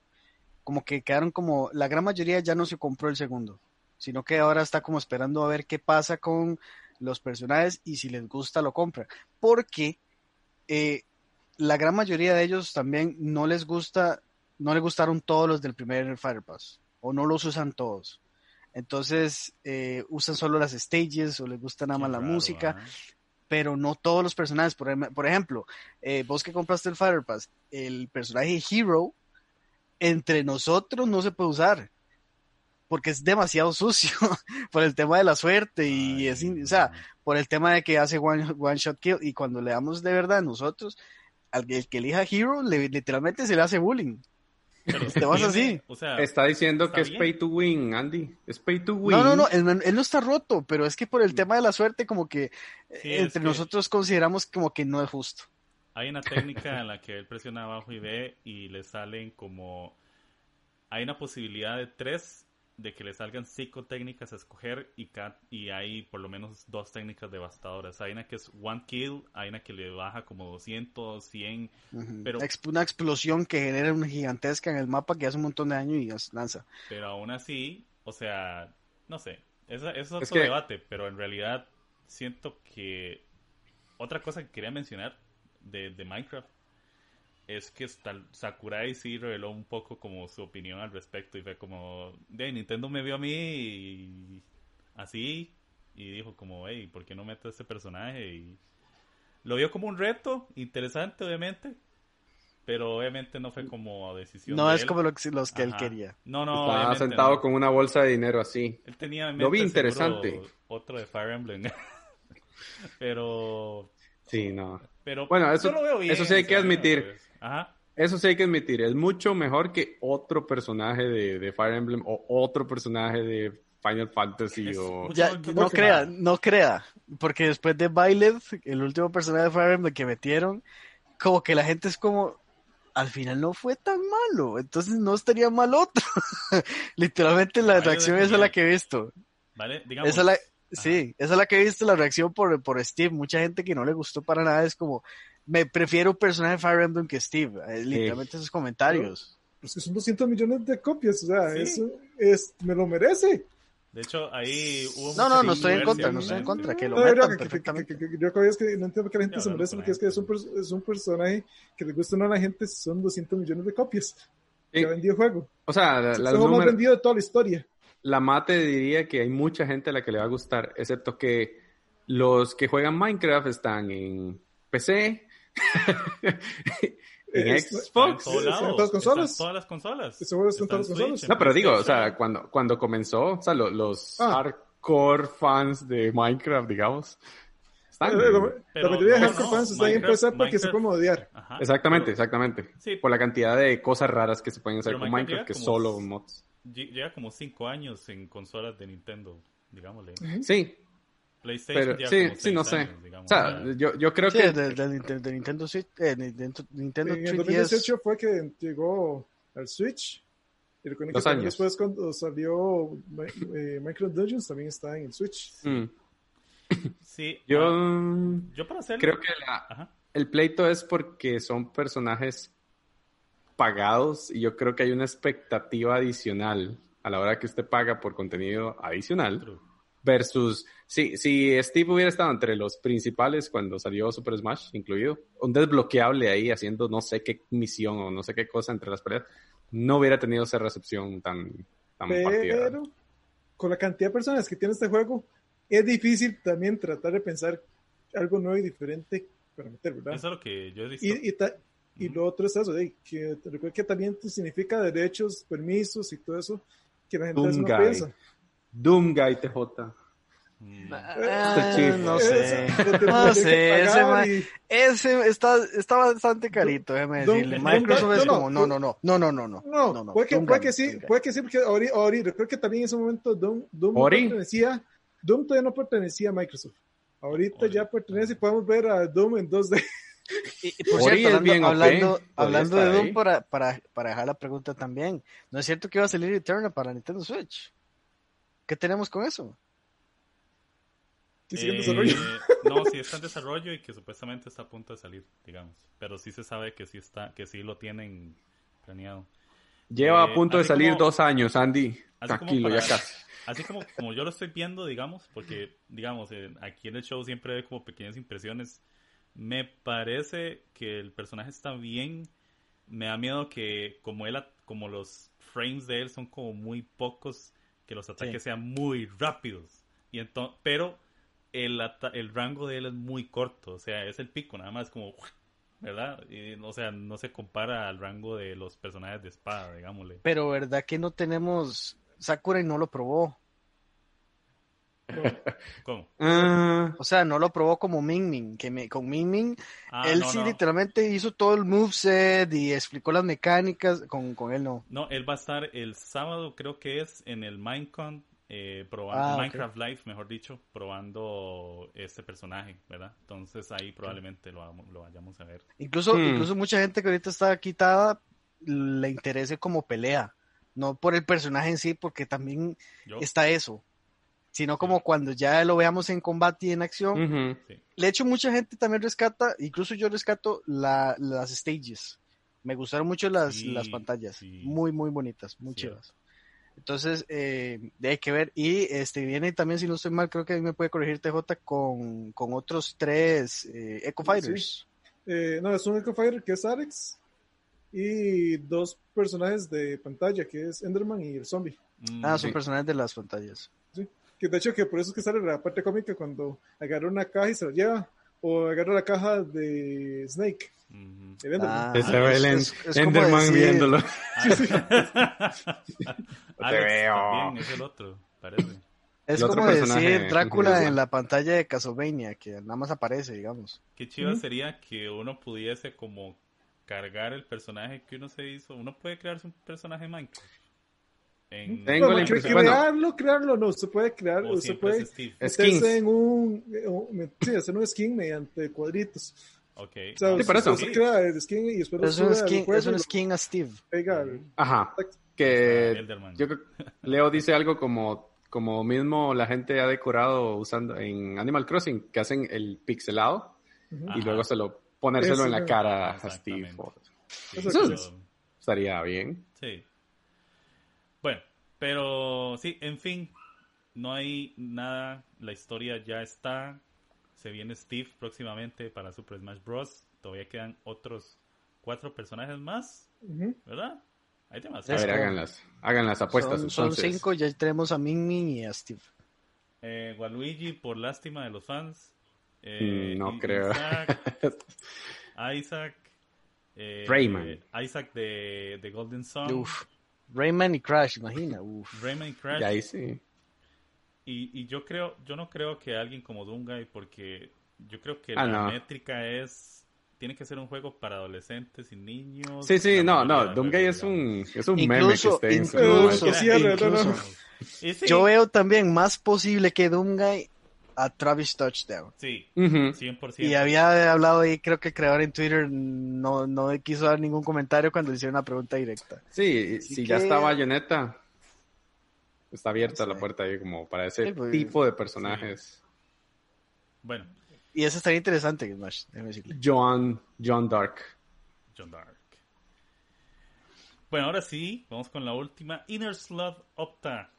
como que quedaron como, la gran mayoría ya no se compró el segundo, sino que ahora está como esperando a ver qué pasa con los personajes y si les gusta lo compran. Porque eh, la gran mayoría de ellos también no les gusta, no les gustaron todos los del primer Fighter Pass, o no los usan todos. Entonces eh, usan solo las stages o les gusta nada más la raro, música, ¿ah? pero no todos los personajes. Por, em- por ejemplo, eh, vos que compraste el Fighter Pass, el personaje Hero, entre nosotros no se puede usar. Porque es demasiado sucio por el tema de la suerte y Ay, es, o sea, por el tema de que hace one, one shot kill y cuando le damos de verdad nosotros, al que, el que elija Hero, le- literalmente se le hace bullying. pero te vas tiene- así. O sea, Está diciendo Está que es pay to win, Andy. Es pay to win. No, no, no, él, él no está roto, pero es que por el tema de la suerte como que eh, Sí, entre que- nosotros consideramos como que no es justo. Hay una técnica en la que él presiona abajo y ve y le salen como... Hay una posibilidad de tres de que le salgan cinco técnicas a escoger y, ca- y hay por lo menos dos técnicas devastadoras. Hay una que es one kill, hay una que le baja como 200, 100. Ujú. Pero- una explosión que genera una gigantesca en el mapa que hace un montón de daño y las lanza. Pero aún así, o sea, no sé, esa- eso es Es otro que- debate, pero en realidad siento que otra cosa que quería mencionar de, de Minecraft es que Sakurai sí reveló un poco como su opinión al respecto y fue como, de Nintendo me vio a mí y así y dijo como, hey, ¿por qué no meto a este personaje? Y lo vio como un reto, interesante obviamente, pero obviamente no fue como decisión No de es él. como lo que- los que él quería. No, no, Estaba sentado no. con una bolsa de dinero así. Él tenía en Lo vi interesante. Otro de Fire Emblem. pero, Sí, no. pero Bueno, eso- lo veo bien, eso sí hay que admitir. Ajá. Eso sí hay que admitir, es mucho mejor que otro personaje de, de Fire Emblem o otro personaje de Final Fantasy Es o... Ya, no crea, no crea, porque después de Byleth, el último personaje de Fire Emblem que metieron, como que la gente es como, al final no fue tan malo, entonces no estaría mal otro. Literalmente la Vale, reacción esa es la que he visto. Vale, digamos. Esa es la, sí, esa es la que he visto, la reacción por, por Steve. Mucha gente que no le gustó para nada es como, me prefiero un personaje de Fire Emblem que Steve. Eh, Literalmente esos comentarios. Pues que son 200 millones de copias, o sea, Sí. eso es, me lo merece. De hecho, ahí hubo No, no, no estoy en contra, no estoy en contra, que lo No, yo metan creo que- que- perfectamente. que- que- que- yo creo que es que no entiendo que la gente se con porque es que es un, es un personaje que le gusta o no a la gente, son 200 millones de copias que ha vendido el juego. O sea, la, Es el juego más número- vendido de toda la historia. la mate diría que hay mucha gente a la que le va a gustar, excepto que los que juegan Minecraft están en PC, en Xbox. todos en todas las consolas. todas las consolas. Todas las No, pero digo, o sea, cuando, cuando comenzó, o sea, lo- los Ah. hardcore fans de Minecraft, digamos, están Eh, la, mayoría de no, hardcore no, fans está ahí en PC porque se Minecraft- puede modear. Ajá, Exactamente, pero exactamente. Sí. Por la cantidad de cosas raras que se pueden hacer con Minecraft Minecraft, que llega solo mods. lle- Lleva como 5 años en consolas de Nintendo, digámosle. Sí, PlayStation pero sí, como sí, no sé. digamos, O sea, yo, yo creo Sí, que de, de Nintendo, de Nintendo Switch, eh, Nintendo, Nintendo En el 3DS. 2018 fue que llegó al Switch. Y recuerden que Dos también años. después cuando salió eh, Minecraft Dungeons también está en el Switch. mm, sí, yo ah, yo para hacer creo que la- el pleito es porque son personajes pagados y yo creo que hay una expectativa adicional a la hora que usted paga por contenido adicional True. Versus si, si Steve hubiera estado entre los principales cuando salió Super Smash incluido, un desbloqueable ahí haciendo no sé qué misión o no sé qué cosa entre las peleas, no hubiera tenido esa recepción tan, tan partida. Pero con la cantidad de personas que tiene este juego, es difícil también tratar de pensar algo nuevo y diferente para meter, ¿verdad? Eso es lo que yo he visto. Y, y, ta- y lo otro es eso, de que recuerda que también significa derechos, permisos y todo eso, que la gente no piensa. Doom Guy TJ. Ah, chico. no sé. lo te- lo No sé, ese ma- y- Ese está, está bastante carito, déjeme Don- decirle. Microsoft es no, como, no, no, no, no, no, no, no. No, no, no, puede, que, Doom puede que sí, puede que sí, porque Ori, Ori, recuerdo que también en ese momento Doom, Doom no pertenecía, Doom todavía no pertenecía a Microsoft. Ahorita Ori. ya pertenece y podemos ver a Doom en 2D. Y, y por Ori cierto, es bien hablando, OP, hablando, hablando de Doom, para, para, para dejar la pregunta también, ¿no es cierto que iba a salir Eternal para Nintendo Switch? ¿Qué tenemos con eso? Sigue en Eh, desarrollo. no, sí está en desarrollo y que supuestamente está a punto de salir, digamos. Pero sí se sabe que sí está, que sí lo tienen planeado. Lleva Eh, a punto de salir como- dos años, Andy. Así como Tranquilo, para- ya casi. Así como, como yo lo estoy viendo, digamos, porque, digamos, eh, aquí en el show siempre hay como pequeñas impresiones. Me parece que el personaje está bien. Me da miedo que como él, como los frames de él son como muy pocos, que los ataques sean muy rápidos. Y entonces, pero el, el rango de él es muy corto, o sea, es el pico, nada más como, ¿verdad? Y, o sea, no se compara al rango de los personajes de espada, digámosle. Pero ¿verdad que no tenemos... Sakurai no lo probó. ¿Cómo? Ah, O sea, no lo probó como Ming Ming, que me, con Ming Ming, Ah, él no, sí no. literalmente hizo todo el moveset y explicó las mecánicas, con, con él no. No, él va a estar el sábado, creo que es, en el Minecon, eh, probando, Ah. Minecraft Live, mejor dicho, probando este personaje, ¿verdad? Entonces ahí probablemente lo, vamos- lo vayamos a ver. Incluso, Hmm. incluso mucha gente que ahorita está quitada le interese como pelea, no por el personaje en sí, porque también Yo, está eso, sino como cuando ya lo veamos en combate y en acción. sí. De hecho, mucha gente también rescata, incluso yo rescato la- las stages. Me gustaron mucho las, Sí, las pantallas, sí. muy, muy bonitas, muy Sí. chivas. Entonces, eh, hay que ver. Y este viene también, si no estoy mal, creo que ahí me puede corregir TJ con, con otros tres eh, Echo Fighters. Eh, no, es un Echo Fighter que es Arex y dos personajes de pantalla que es Enderman y el zombie. Mm, Ah, son Sí. personajes de las pantallas. ¿Sí? Que de hecho que por eso es que sale la parte cómica cuando agarra una caja y se la lleva o agarra la caja de Snake. Enderman. Ah, el es- es- es como Enderman decir- viéndolo. Alex veo. también es el otro, parece. Es otro como personaje decir Drácula en la pantalla de Castlevania, que nada más aparece, digamos. Qué chido sería que uno pudiese como cargar el personaje que uno se hizo. Uno puede crearse un personaje Minecraft. En, Tengo la impresión- bueno. crearlo, crearlo, no, se puede crear, se siempre puede es Steve. meterse Skins. en un, eh, un- sí, hacer un skin mediante cuadritos. Ok. O sea, Sí, por eso. usted crea el skin y después Es un skin, es un skin a Steve. pega Ajá. Que yo creo- Leo dice algo como, como mismo la gente ha decorado usando en Animal Crossing, que hacen el pixelado Ujú. y Ajá. luego se lo ponérselo Eso, en la cara a Steve. Sí, Eso es. Estaría bien. Sí. Bueno, pero sí, en fin, no hay nada, la historia ya está. Se viene Steve próximamente para Super Smash Bros. Todavía quedan otros cuatro personajes más. ¿verdad? Hay A demasiados. ver, creo. hagan las, hagan las apuestas. Son, son cinco, ya tenemos a Ming Ming y a Steve. Eh, Waluigi, por lástima de los fans. Eh, Mm, no I- creo. Isaac, Isaac, eh, Rayman. Isaac de, de Golden Sun. Uf. Rayman y Crash, imagina. Uf. Rayman y Crash. Y ahí sí. Y, y yo creo, yo no creo que alguien como Doomguy, porque yo creo que Ah, la no. métrica es, tiene que ser un juego para adolescentes y niños. Sí, sí, no, no. juegos, es un, es un Incluso- meme que su incluso- incluso- Yo veo también más posible que Doomguy a Travis Touchdown. Sí, Ujú. 100%. Y había hablado ahí, creo que el creador en Twitter no, no quiso dar ningún comentario cuando le hicieron una pregunta directa. Sí, Así si ya está Bayonetta, está abierta la puerta ahí como para ese Sí, pues, tipo de personajes. Bueno, Y eso estaría interesante, Smash, déjeme decirle. John, John Dark. John Dark. Bueno, ahora sí, vamos con la última. Inner Slot opta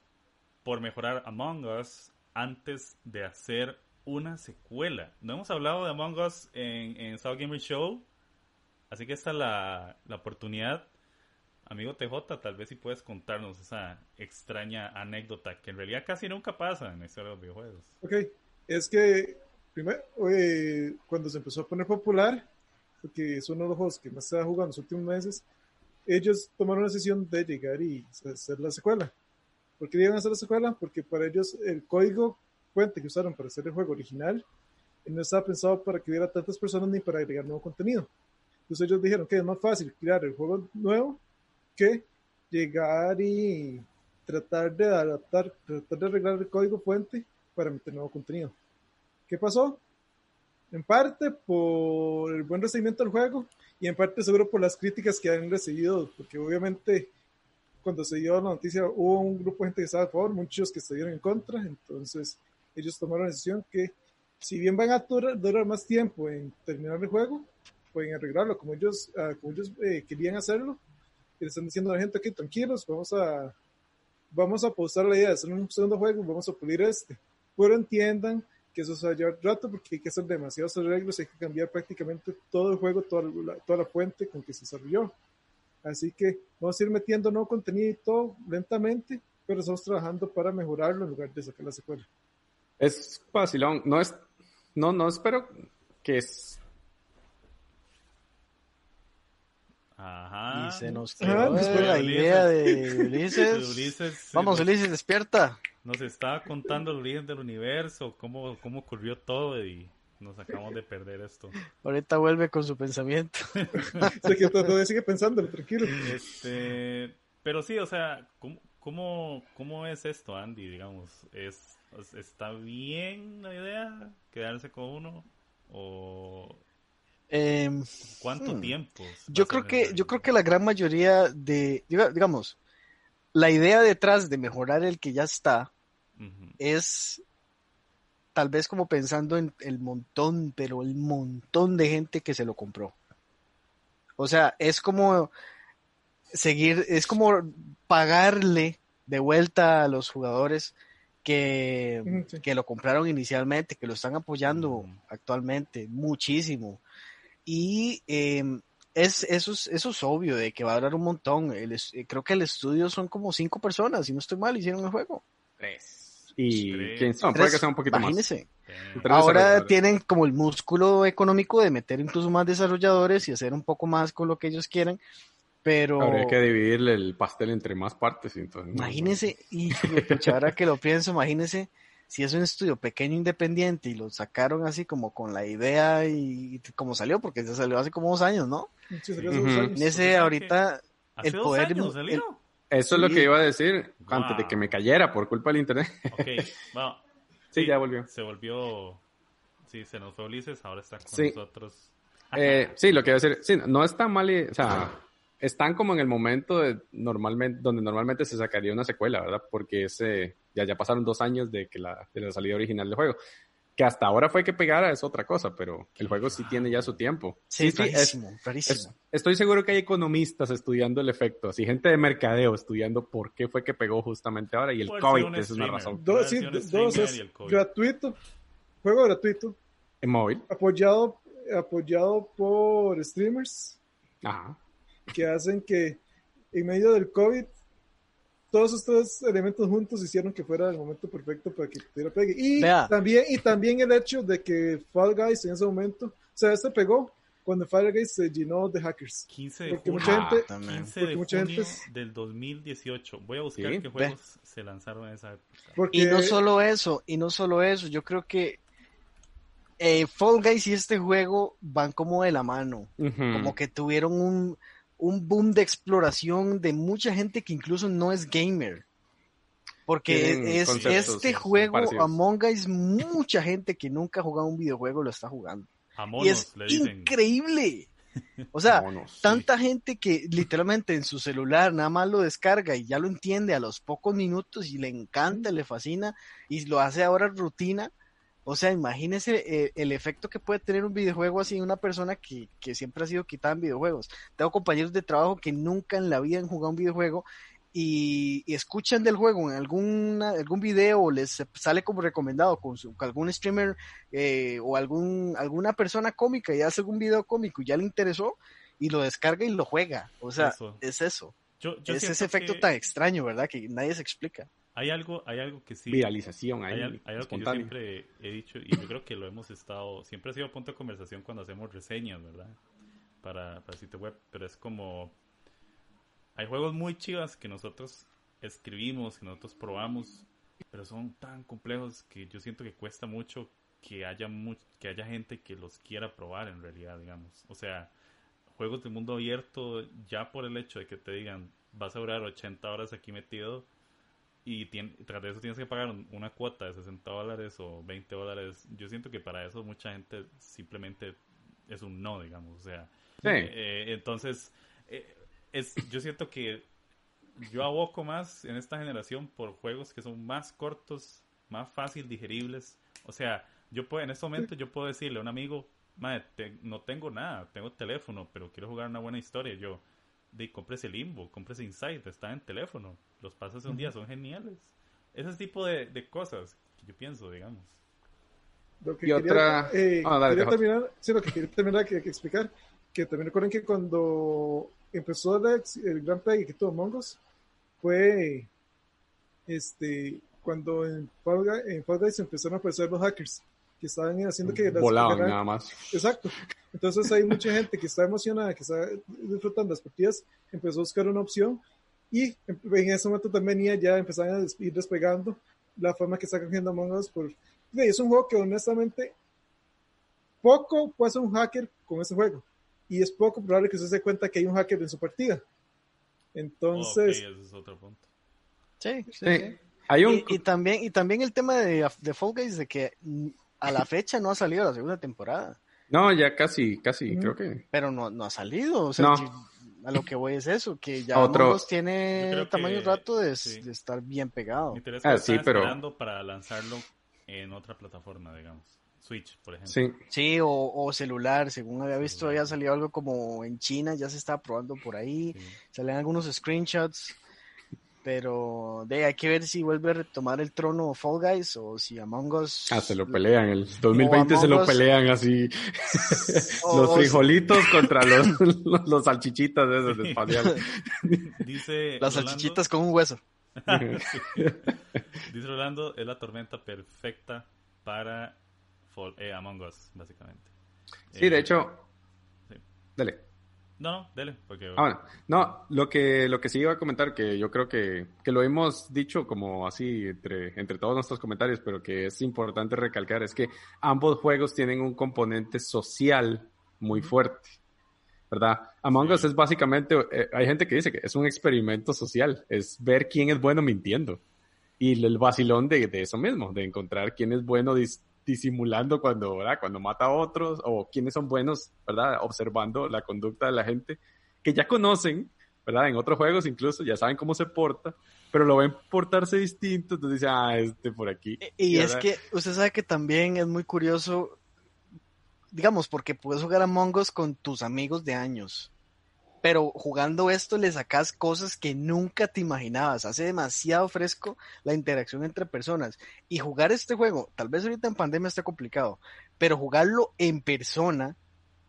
por mejorar Among Us antes de hacer una secuela. No hemos hablado de Among Us en, en South Gamer Show, así que esta es la, la oportunidad. Amigo TJ, tal vez si puedes contarnos esa extraña anécdota que en realidad casi nunca pasa en la historia de los videojuegos. Ok, es que primero, eh, cuando se empezó a poner popular, porque es uno de los juegos que más se ha jugado en los últimos meses, ellos tomaron la decisión de llegar y hacer la secuela. ¿Por qué a hacer la secuela? Porque para ellos el código fuente que usaron para hacer el juego original eh, no estaba pensado para que hubiera tantas personas ni para agregar nuevo contenido. Entonces ellos dijeron que es más fácil crear el juego nuevo que llegar y tratar de adaptar, tratar de arreglar el código fuente para meter nuevo contenido. ¿Qué pasó? En parte por el buen recibimiento del juego y en parte seguro por las críticas que han recibido, porque obviamente cuando se dio la noticia hubo un grupo de gente que estaba a favor, muchos que estuvieron en contra, entonces ellos tomaron la decisión que si bien van a durar, más tiempo en terminar el juego, pueden arreglarlo como ellos, uh, como ellos eh, querían hacerlo. Y le están diciendo a la gente que tranquilos, vamos a, vamos a pausar la idea de hacer un segundo juego, vamos a pulir este. Pero entiendan que eso se va a llevar rato porque hay que hacer demasiados arreglos, hay que cambiar prácticamente todo el juego, toda la, toda la fuente con que se desarrolló. Así que vamos a ir metiendo nuevo contenido y todo lentamente, pero estamos trabajando para mejorarlo en lugar de sacar la secuela. Es vacilón, no es, no, no espero que es Ajá. Y se nos Ajá, quedó después la Ulises. idea de Ulises. Ulises, Vamos, Ulises, despierta. Nos estaba contando el origen del universo, cómo, cómo ocurrió todo y nos acabamos de perder esto. Ahorita vuelve con su pensamiento. Que todavía sigue pensándolo, tranquilo. Este, pero sí, o sea, ¿cómo, cómo, cómo es esto, Andy? Digamos, ¿es, es- ¿está bien la idea quedarse con uno? ¿O Em, cuánto Hmm. tiempo? yo creo que, yo creo que la gran mayoría de, diga- digamos, la idea detrás de mejorar el que ya está es tal vez como pensando en el montón, pero el montón de gente que se lo compró. O sea, es como seguir, es como pagarle de vuelta a los jugadores que, sí. que lo compraron inicialmente, que lo están apoyando Ujú. actualmente muchísimo. Y eh, es, eso, es, eso es obvio de que va a durar un montón. El creo que el estudio son como cinco personas, si no estoy mal, hicieron el juego. Y Tres. quién sabe, puede que sea un poquito más. imagínese. Tres Ahora tienen como el músculo económico de meter incluso más desarrolladores y hacer un poco más con lo que ellos quieren, pero Habría que dividirle el pastel entre más partes. Entonces, no, imagínese, y ahora que lo pienso, imagínese si es un estudio pequeño independiente y lo sacaron así como con la idea y, y como salió, porque se salió hace como dos años, ¿no? Sí, salió hace dos Ujú. años. Imagínese que- ahorita Hace el dos poder años el- salió. Eso es lo que iba a decir antes de que me cayera por culpa del internet. Ok, bueno. Sí, ya volvió. Se volvió. Sí, se nos fue Ulises, ahora está con Sí. nosotros. Eh, sí, lo que iba a decir, sí, no está mal, y- o sea, están como en el momento de normalmente, donde normalmente se sacaría una secuela, ¿verdad? Porque ese, ya, ya pasaron dos años de que la, de la salida original del juego. Que hasta ahora fue que pegara es otra cosa, pero el juego sí tiene ya su tiempo. sí, sí, es- rarísimo, es- rarísimo. estoy seguro que hay economistas estudiando el efecto, así gente de mercadeo estudiando por qué fue que pegó justamente ahora y el Puede ser COVID un es una razón. Dos, sí, dos es gratuito, juego gratuito, En móvil. apoyado, apoyado por streamers Ajá. que hacen que en medio del COVID todos estos elementos juntos hicieron que fuera el momento perfecto para que pudiera pegue. Y Vea. también, y también el hecho de que Fall Guys en ese momento, o sea, este pegó cuando Fall Guys se llenó de hackers. 15 de Porque junio, mucha Ah, gente, también. 15 porque de mucha junio gente- del 2018. Voy a buscar Sí, qué ve. juegos se lanzaron en esa época. porque Y no solo eso, y no solo eso, yo creo que eh, Fall Guys y este juego van como de la mano, como que tuvieron un, un boom de exploración de mucha gente que incluso no es gamer. Porque es este juego parecidos. Among Us, mucha gente que nunca ha jugado un videojuego lo está jugando. Y es le dicen. increíble. O sea, Monos. tanta gente que literalmente en su celular nada más lo descarga y ya lo entiende a los pocos minutos y le encanta, le fascina y lo hace ahora rutina. O sea, imagínese eh, el efecto que puede tener un videojuego así en una persona que, que siempre ha sido quitada en videojuegos. Tengo compañeros de trabajo que nunca en la vida han jugado un videojuego y, y escuchan del juego en alguna, algún video o les sale como recomendado con, su- con algún streamer eh, o algún, alguna persona cómica y hace algún video cómico y ya le interesó y lo descarga y lo juega. O sea, Eso. es eso. Yo, yo es ese efecto que tan extraño, ¿verdad? Que nadie se explica. Hay algo, hay algo que sí. Viralización Hay, hay algo que yo siempre he dicho y yo creo que lo hemos estado, siempre ha sido punto de conversación cuando hacemos reseñas, ¿verdad? Para, para sitio web, pero es como, hay juegos muy chivas que nosotros escribimos, que nosotros probamos, pero son tan complejos que yo siento que cuesta mucho que haya mu- que haya gente que los quiera probar en realidad, digamos. O sea, juegos de mundo abierto, ya por el hecho de que te digan, vas a durar 80 horas aquí metido, y tras de eso tienes que pagar una cuota de 60 dólares o 20 dólares. Yo siento que para eso mucha gente simplemente es un no, digamos. O sea, eh, entonces, eh, es, yo siento que yo aboco más en esta generación por juegos que son más cortos, más fácil digeribles. O sea, yo puedo, en este momento yo puedo decirle a un amigo, madre, no tengo nada, tengo teléfono, pero quiero jugar una buena historia. Yo, de ese Limbo, ese Insight, está en teléfono, los pasos de un día son geniales. Ese tipo de, cosas que yo pienso, digamos. Lo que y quería, otra... Eh, ah, quería terminar, sí, lo que quería terminar que, que, explicar, que también recuerden que cuando empezó el, el Gran Play que tuvo Mongos, fue este cuando en Fall, Guys, empezaron a aparecer los hackers que estaban haciendo que las volaban nada más. Exacto. Entonces hay mucha gente que está emocionada, que está disfrutando las partidas, empezó a buscar una opción y en ese momento también ya empezaron a ir despegando la forma que está cogiendo Among Us por es un juego que honestamente poco puede ser un hacker con ese juego y es poco probable que usted se dé cuenta que hay un hacker en su partida. Entonces, es otro punto. Sí, sí. Hay un... y, también, y también el tema de, de Fall Guys de que a la fecha no ha salido la segunda temporada. No, ya casi, casi, creo que. Pero no, no ha salido. O sea, a lo que voy es eso, que ya Otro... tiene tamaño rato de, estar bien pegado. ah, sí, pero... esperando para lanzarlo en otra plataforma, digamos. Switch, por ejemplo. Sí, sí o, celular, según había visto, había salido algo como en China, ya se estaba probando por ahí, salen algunos screenshots, pero de hay que ver si vuelve a retomar el trono Fall Guys o si Among Us... Ah, se lo pelean, el 2020 se lo pelean así, los frijolitos contra los, los, salchichitas de esos espaciales. Dice Las salchichitas con un hueso. Dice Rolando, es la tormenta perfecta para eh, Among Us, básicamente. Sí, de eh, hecho. Dale. No, no, dale. Porque... Ah, bueno. No, lo que, lo que sí iba a comentar, que yo creo que, que lo hemos dicho como así entre, entre todos nuestros comentarios, pero que es importante recalcar, es que ambos juegos tienen un componente social muy fuerte. ¿Verdad? Among Us es básicamente, eh, hay gente que dice que es un experimento social, es ver quién es bueno mintiendo. Y el vacilón de, de eso mismo, de encontrar quién es bueno disimulando cuando, ¿verdad? cuando mata a otros o quienes son buenos, ¿verdad? Observando la conducta de la gente que ya conocen, ¿verdad? En otros juegos incluso ya saben cómo se porta, pero lo ven portarse distinto, entonces dice, ah, este por aquí. Y, es que usted sabe que también es muy curioso, digamos, porque puedes jugar a Mongos con tus amigos de años pero jugando esto le sacas cosas que nunca te imaginabas. Hace demasiado fresco la interacción entre personas. Y jugar este juego, tal vez ahorita en pandemia está complicado, pero jugarlo en persona,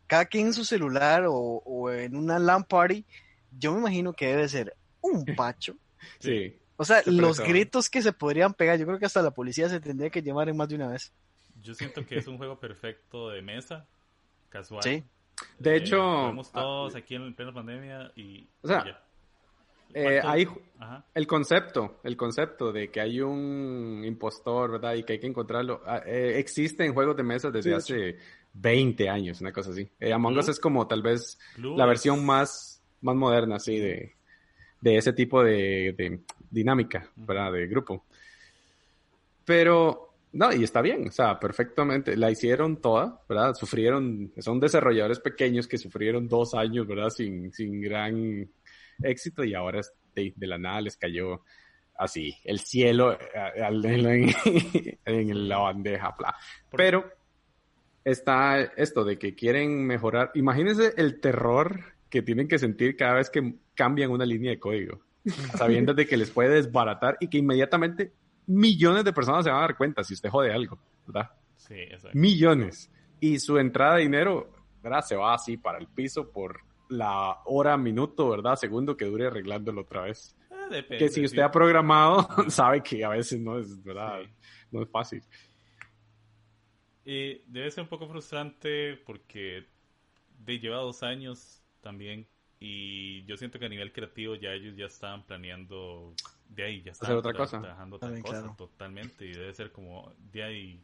cada quien en su celular o, en una LAN party, yo me imagino que debe ser un pacho. Sí. O sea, los gritos que se podrían pegar, yo creo que hasta la policía se tendría que llevar en más de una vez. Yo siento que es un juego perfecto de mesa, casual. Sí. De hecho, estamos todos aquí en plena pandemia y. O sea, eh, hay el concepto, el concepto de que hay un impostor, ¿verdad? Y que hay que encontrarlo. Ah, eh, existe en juegos de mesa desde hace 20 años, una cosa así. Eh, Among Us es como tal vez la versión más, más moderna, así, de, de ese tipo de, de dinámica, ¿verdad? De grupo. Pero no, y está bien, o sea, perfectamente. La hicieron toda, ¿verdad? Sufrieron, son desarrolladores pequeños que sufrieron dos años, ¿verdad? Sin, sin gran éxito y ahora de, la nada les cayó así el cielo eh, en, la bandeja. Pero está esto de que quieren mejorar. Imagínense el terror que tienen que sentir cada vez que cambian una línea de código, sabiendo de que les puede desbaratar y que inmediatamente millones de personas se van a dar cuenta si usted jode algo, ¿verdad? Sí, exacto. Millones. Y su entrada de dinero, ¿verdad? Se va así para el piso por la hora, minuto, ¿verdad? Segundo que dure arreglándolo otra vez. Ah, depende, que si usted ha programado, sabe que a veces no es, ¿verdad? No es fácil. Y debe ser un poco frustrante porque de lleva dos años también y yo siento que a nivel creativo ya ellos ya estaban planeando de ahí, ya estaban otra cosa. trabajando otra cosa totalmente. Y debe ser como de ahí.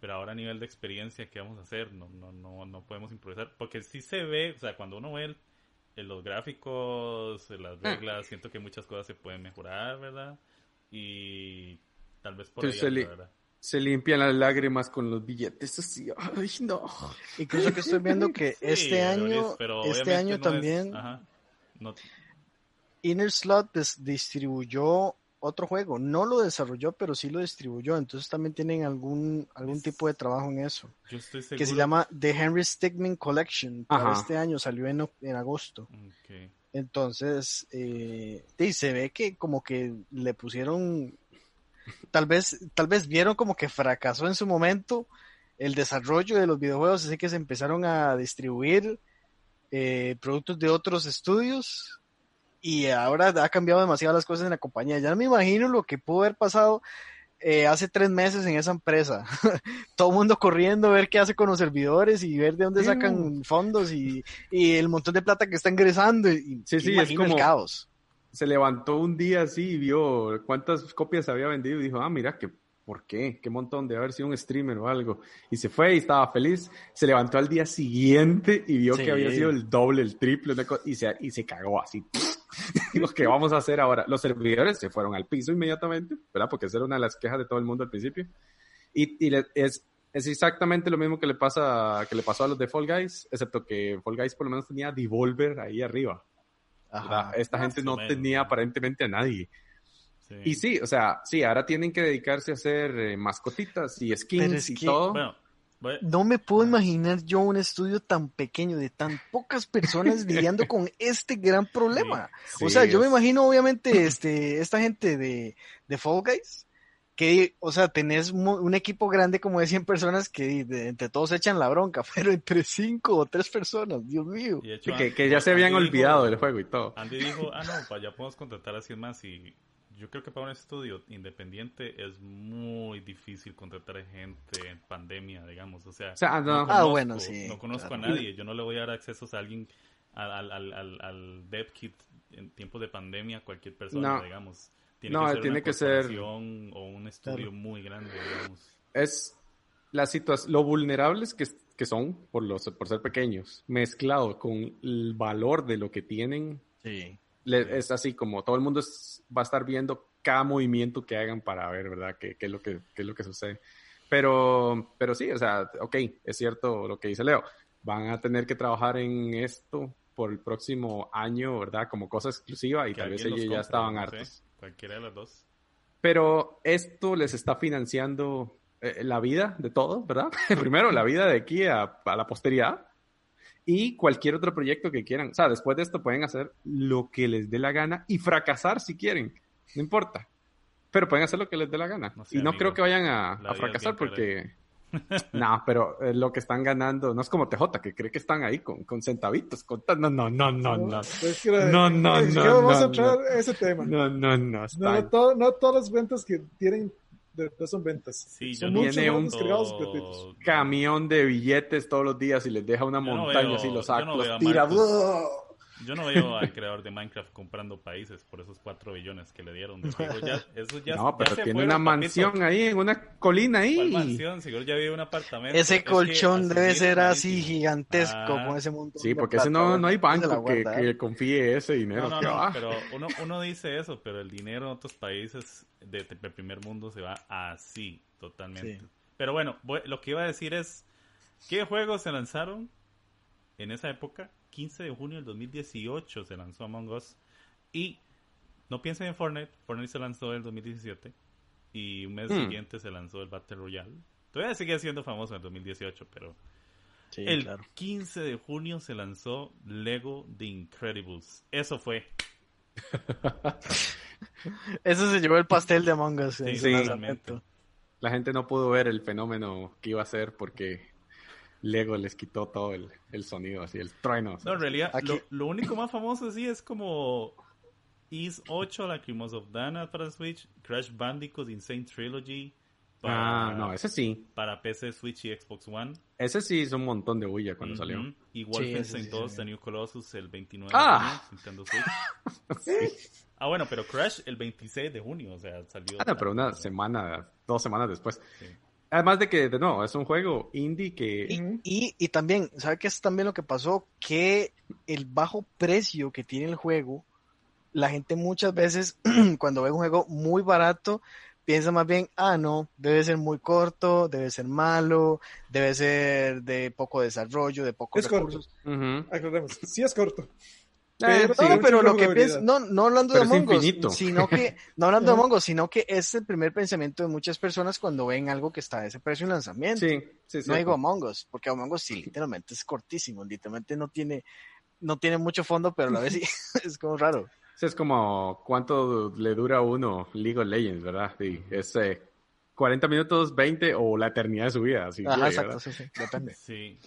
Pero ahora a nivel de experiencia, ¿qué vamos a hacer? No, no, no, no podemos improvisar. Porque sí se ve, o sea, cuando uno ve los gráficos, las ah. reglas, siento que muchas cosas se pueden mejorar, ¿verdad? y tal vez por Entonces ahí se, li- se limpian las lágrimas con los billetes así. Ay, no. Incluso que estoy viendo que Sí, este año, pero este año no es- también, ajá, no- Inner Slot des- distribuyó otro juego. No lo desarrolló, pero sí lo distribuyó. Entonces también tienen algún, algún Es- tipo de trabajo en eso. yo estoy seguro. Que se llama The Henry Stigman Collection. Para Ajá. este año salió en, agosto. Entonces, eh, sí, se ve que como que le pusieron, tal vez, tal vez vieron como que fracasó en su momento el desarrollo de los videojuegos, así que se empezaron a distribuir eh, productos de otros estudios y ahora ha cambiado demasiado las cosas en la compañía. Ya no me imagino lo que pudo haber pasado eh, hace tres meses en esa empresa. Todo el mundo corriendo a ver qué hace con los servidores y ver de dónde sacan fondos y, y el montón de plata que está ingresando. Y, Sí, sí, es el como- caos. Se levantó un día así y vio cuántas copias había vendido y dijo, ah, mira, que, ¿por qué? Qué montón de haber sido un streamer o algo. Y se fue y estaba feliz. Se levantó al día siguiente y vio Sí. que había sido el doble, el triple, y se, y se cagó así. Digo, ¿qué vamos a hacer ahora? Los servidores se fueron al piso inmediatamente, ¿verdad? Porque esa era una de las quejas de todo el mundo al principio. Y, y le- es, es exactamente lo mismo que le pasa que le pasó a los de Fall Guys, excepto que Fall Guys por lo menos tenía Devolver ahí arriba. Ajá. Esta gente no menos, tenía ¿no? aparentemente a nadie. Sí. Y sí, o sea, sí, ahora tienen que dedicarse a hacer eh, mascotitas y skins es y que- todo. Bueno, No me puedo imaginar yo un estudio tan pequeño de tan pocas personas lidiando con este gran problema. Sí, o sea, yo me imagino obviamente este esta gente de, de Fall Guys que, o sea, tenés mu- un equipo grande como de 100 personas que de- entre todos echan la bronca, pero entre 5 o 3 personas, Dios mío. hecho, que, Andy- que ya se habían Andy olvidado dijo- del juego y todo. Andy dijo, ah, no, pues ya podemos contratar a 100 más y yo creo que para un estudio independiente es muy difícil contratar gente en pandemia, digamos. O sea, O sea, no. Ah, bueno, sí, no conozco claro. a nadie. Yo no le voy a dar accesos a alguien, al, al, al, al, dev kit en tiempos de pandemia a cualquier persona, No. digamos. Tiene No, que ser tiene una que ser- o un estudio Claro. muy grande, digamos. Es la situación, lo vulnerables que, que son por, los, por ser pequeños, mezclado con el valor de lo que tienen, Sí. Le- es así como todo el mundo es- va a estar viendo cada movimiento que hagan para ver, ¿verdad? ¿Qué, qué es, lo que, qué es lo que sucede? Pero, pero sí, o sea, ok, es cierto lo que dice Leo. Van a tener que trabajar en esto por el próximo año, ¿verdad? Como cosa exclusiva y Que tal vez ellos los ya estaban hartos. cualquiera de las dos. Pero esto les está financiando eh, la vida de todos, ¿verdad? Primero, la vida de aquí a, a la posteridad y cualquier otro proyecto que quieran. O sea, después de esto pueden hacer lo que les dé la gana y fracasar si quieren. No importa. Pero pueden hacer lo que les dé la gana. No sé, y no amigo. creo que vayan a, fracasar porque... no, pero eh, lo que están ganando no es como TJ, que cree que están ahí con, con centavitos. Con no, no, no, no, no. Es que No, no, que no, Vamos no, a entrar no. ese tema. No, No, no, no. no, están- to- no todas las ventas que tienen de verdad son ventas. Sí, son yo no muchos Viene juegos un- descargados camión de billetes todos los días y les deja una Yo no montaña veo- así los saca, no los tira. Yo no veo al creador de Minecraft comprando países por esos 4 billones que le dieron de. Ya, eso ya, no, ya pero se tiene fueron, una papito. mansión ahí en una colina ¿Cuál ahí. mansión? Seguro ya vive un apartamento. Ese Es que colchón debe ser así gigantesco Ah. con ese montón Sí, de porque ese no, no hay ¿dónde se la banco que, que confíe ese dinero. No, no, no, pero uno, uno dice eso, pero el dinero en otros países de- del primer mundo se va así, totalmente. Sí. Pero bueno, voy- lo que iba a decir es, ¿qué juegos se lanzaron en esa época? 15 de junio del 2018 se lanzó Among Us y no piensen en Fortnite, Fortnite se lanzó en el 2017 y un mes Hmm. siguiente se lanzó el Battle Royale. Todavía sigue siendo famoso en el 2018, pero Sí, el claro. 15 de junio se lanzó Lego The Incredibles. Eso fue. Eso se llevó el pastel de Among Us. en Sí, su sí. lanzamiento. La gente no pudo ver el fenómeno que iba a ser porque Lego les quitó todo el, el sonido, así el trueno. No, en realidad, Aquí- lo, lo único más famoso sí es como Is 8, Lacrimosa of Dana para Switch, Crash Bandicoot Insane Trilogy para, Ah, no, ese sí. para PC, Switch y Xbox One. Ese sí hizo un montón de bulla cuando salió. Y Wolfenstein sí 2, se The. New Colossus el 29 Ah. de junio, Nintendo Switch. Ah, bueno, pero Crash el 26 de junio, o sea, salió. Ah, no, pero una semana, dos semanas después. Además de que, de nuevo, es un juego indie que... Y, y, y también, ¿sabe qué es también lo que pasó? Que el bajo precio que tiene el juego la gente muchas veces cuando ve un juego muy barato piensa más bien, ah, no, debe ser muy corto, debe ser malo, debe ser de poco desarrollo, de pocos Es corto. recursos. Ujú. Acordemos, sí es corto. Pero sí. No, pero lo que pienso, no, no hablando Pero de es Among Us, infinito. sino que, no hablando de Among Us, sino que es el primer pensamiento de muchas personas cuando ven algo que está a ese precio en lanzamiento. Sí, sí, sí. no digo Among Us, porque Among Us sí, literalmente es cortísimo, literalmente no tiene, no tiene mucho fondo, pero a la vez sí, es como raro. Sí, es como cuánto le dura a uno League of Legends, ¿verdad? Sí, es eh, 40 minutos, 20 o la eternidad de su vida. Así Ajá, güey, exacto, ¿verdad? sí, sí, depende. Sí.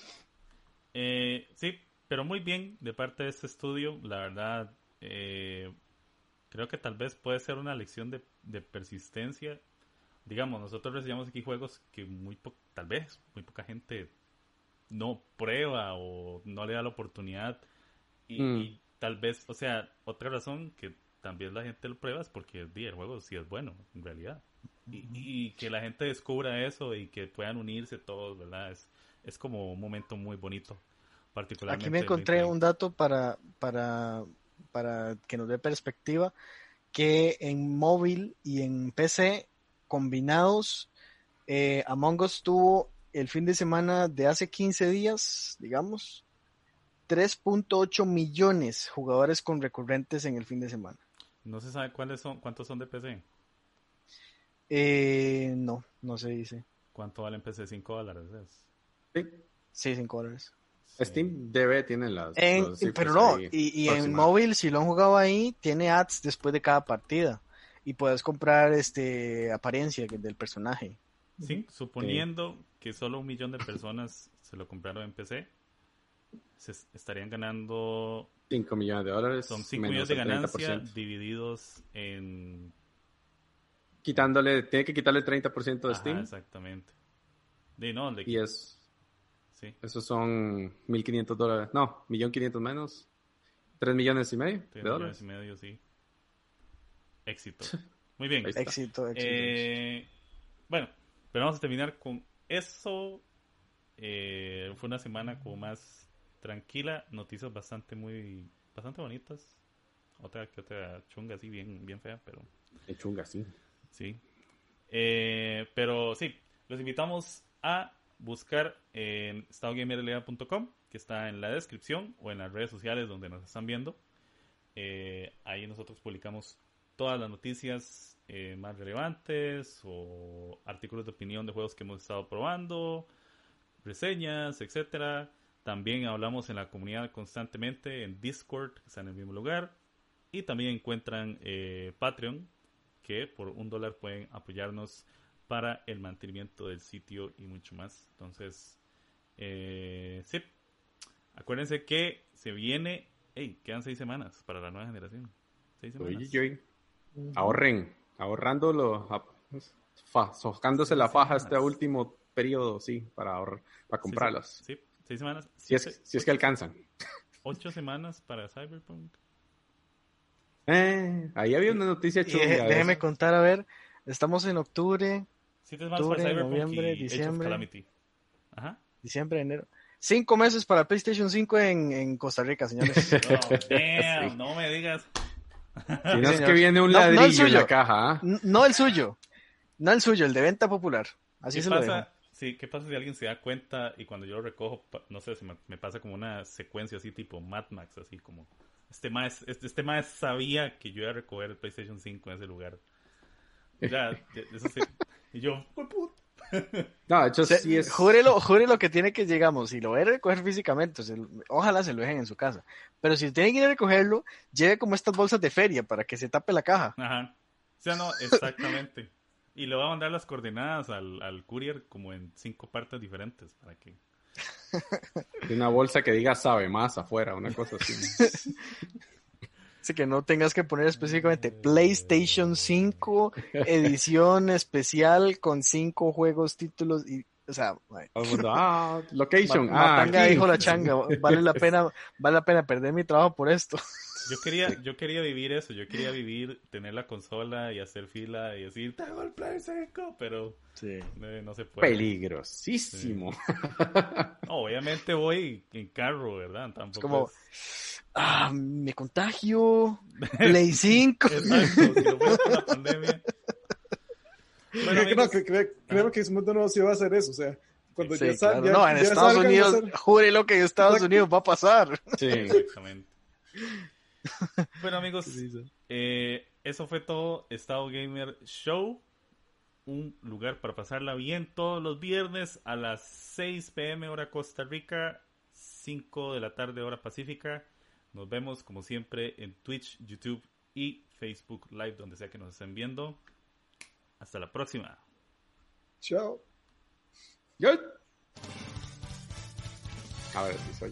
Eh, sí, pero muy bien de parte de este estudio. La verdad, eh, creo que tal vez puede ser una lección de, de persistencia. Digamos, nosotros recibimos aquí juegos que muy po- tal vez muy poca gente no prueba o no le da la oportunidad. Y, Mm. y tal vez, o sea, otra razón que también la gente lo prueba es porque el juego sí es bueno, en realidad. Y, y que la gente descubra eso y que puedan unirse todos, ¿verdad? Es, es como un momento muy bonito, particularmente. Aquí me en encontré 2020. un dato para, para, para que nos dé perspectiva, que en móvil y en PC combinados, eh, Among Us tuvo el fin de semana de hace 15 días, digamos, 3.8 millones jugadores con recurrentes en el fin de semana. No se sabe cuáles son, cuántos son de PC. Eh, no, no se dice. ¿Cuánto vale en PC? 5 dólares. es. Sí. Sí, 5 dólares. Steam debe tiene las. En- los pero no, ahí y, y en móvil, si lo han jugado ahí, tiene ads después de cada partida. Y puedes comprar este apariencia del personaje. Sí, suponiendo que solo un millón de personas se lo compraron en PC, se estarían ganando 5 millones de dólares. Son 5 menos millones de ganancia 30%. divididos en... Quitándole, tiene que quitarle el 30% de Ajá, Steam. exactamente. De, no, le- Y es, sí, esos son 1.500 dólares. No, 1.500.000 menos. 3 millones y medio tres de millones dólares. y medio, sí. Éxito. Muy bien. Éxito, éxito. Eh, bueno, pero vamos a terminar con eso. Eh, fue una semana como más tranquila, noticias bastante muy, bastante bonitas. Otra que otra chunga así bien, bien fea, pero De chunga, sí. sí. Eh, pero sí, los invitamos a buscar en estadogamerlea.com, que está en la descripción o en las redes sociales donde nos están viendo. Eh, ahí nosotros publicamos todas las noticias eh, más relevantes o artículos de opinión de juegos que hemos estado probando, reseñas, etcétera. También hablamos en la comunidad constantemente en Discord, que está en el mismo lugar. Y también encuentran eh, Patreon, que por un dólar pueden apoyarnos para el mantenimiento del sitio y mucho más. Entonces, eh, sí. Acuérdense que se viene. Hey, quedan seis semanas para la nueva generación. Seis semanas. Oye, oye. Ahorren, ahorrándolo, socándose la faja este último periodo, sí, para ahorrar, para comprarlos. Sí, seis semanas. Si es, si es que alcanzan. Ocho semanas para Cyberpunk. Eh, ahí había una noticia Y chunga. déjeme contar, a ver, estamos en octubre, Siete semanas para Octubre, Cyberpunk noviembre, y Age of diciembre. Calamity. Ajá. diciembre, enero. Cinco meses para PlayStation 5 en, en Costa Rica, señores. Oh, damn, no me digas. Si no es que viene un No, no el ladrillo en suyo. la caja. N- no el suyo, no el suyo, el de venta popular. Así ¿Qué se lo dejo. pasa? Sí, ¿qué pasa si alguien se da cuenta y cuando yo lo recojo, no sé, se me, me pasa como una secuencia así tipo Mad Max, así como este más este, este sabía que yo iba a recoger el PlayStation 5 en ese lugar. Ya, eso sí. Y yo. No, de hecho Se- sí es. Júrelo, júrelo que tiene que llegamos. Si lo va a recoger físicamente, ojalá se lo dejen en su casa. Pero si tiene que ir a recogerlo, lleve como estas bolsas de feria para que se tape la caja. Ajá. O sea, no, exactamente. Y le voy a mandar las coordenadas al, al courier como en cinco partes diferentes para que... de Una bolsa que diga sabe más afuera, una cosa así. Así que no tengas que poner específicamente PlayStation 5 edición especial con cinco juegos, títulos y O sea, mundo, ah, location. Ah, Matanga dijo la changa, vale la pena, vale la pena perder mi trabajo por esto. Yo quería, yo quería vivir eso, yo quería vivir, tener la consola y hacer fila y decir, tengo el Play 5, pero Sí. eh, no se puede. Peligrosísimo. No, obviamente voy en carro, ¿verdad? Tampoco como- es- Ah, me contagio. Play 5. Exacto, si no fuera por la pandemia. Bueno, Creo que no, amigos, que creo Smooth no sí va a hacer eso. O sea, cuando Sí, ya, sal- claro. ya- no, en ya Estados salgan, Unidos, ser- jure lo que en Estados Exacto. Unidos va a pasar. Sí. exactamente. Bueno, amigos, eh, eso fue todo. Estado Gamer Show. Un lugar para pasarla bien todos los viernes a las 6 pm hora Costa Rica, 5 de la tarde hora Pacífica. Nos vemos como siempre en Twitch, YouTube y Facebook Live, donde sea que nos estén viendo. Hasta la próxima. Chao. Yo. A ver si soy.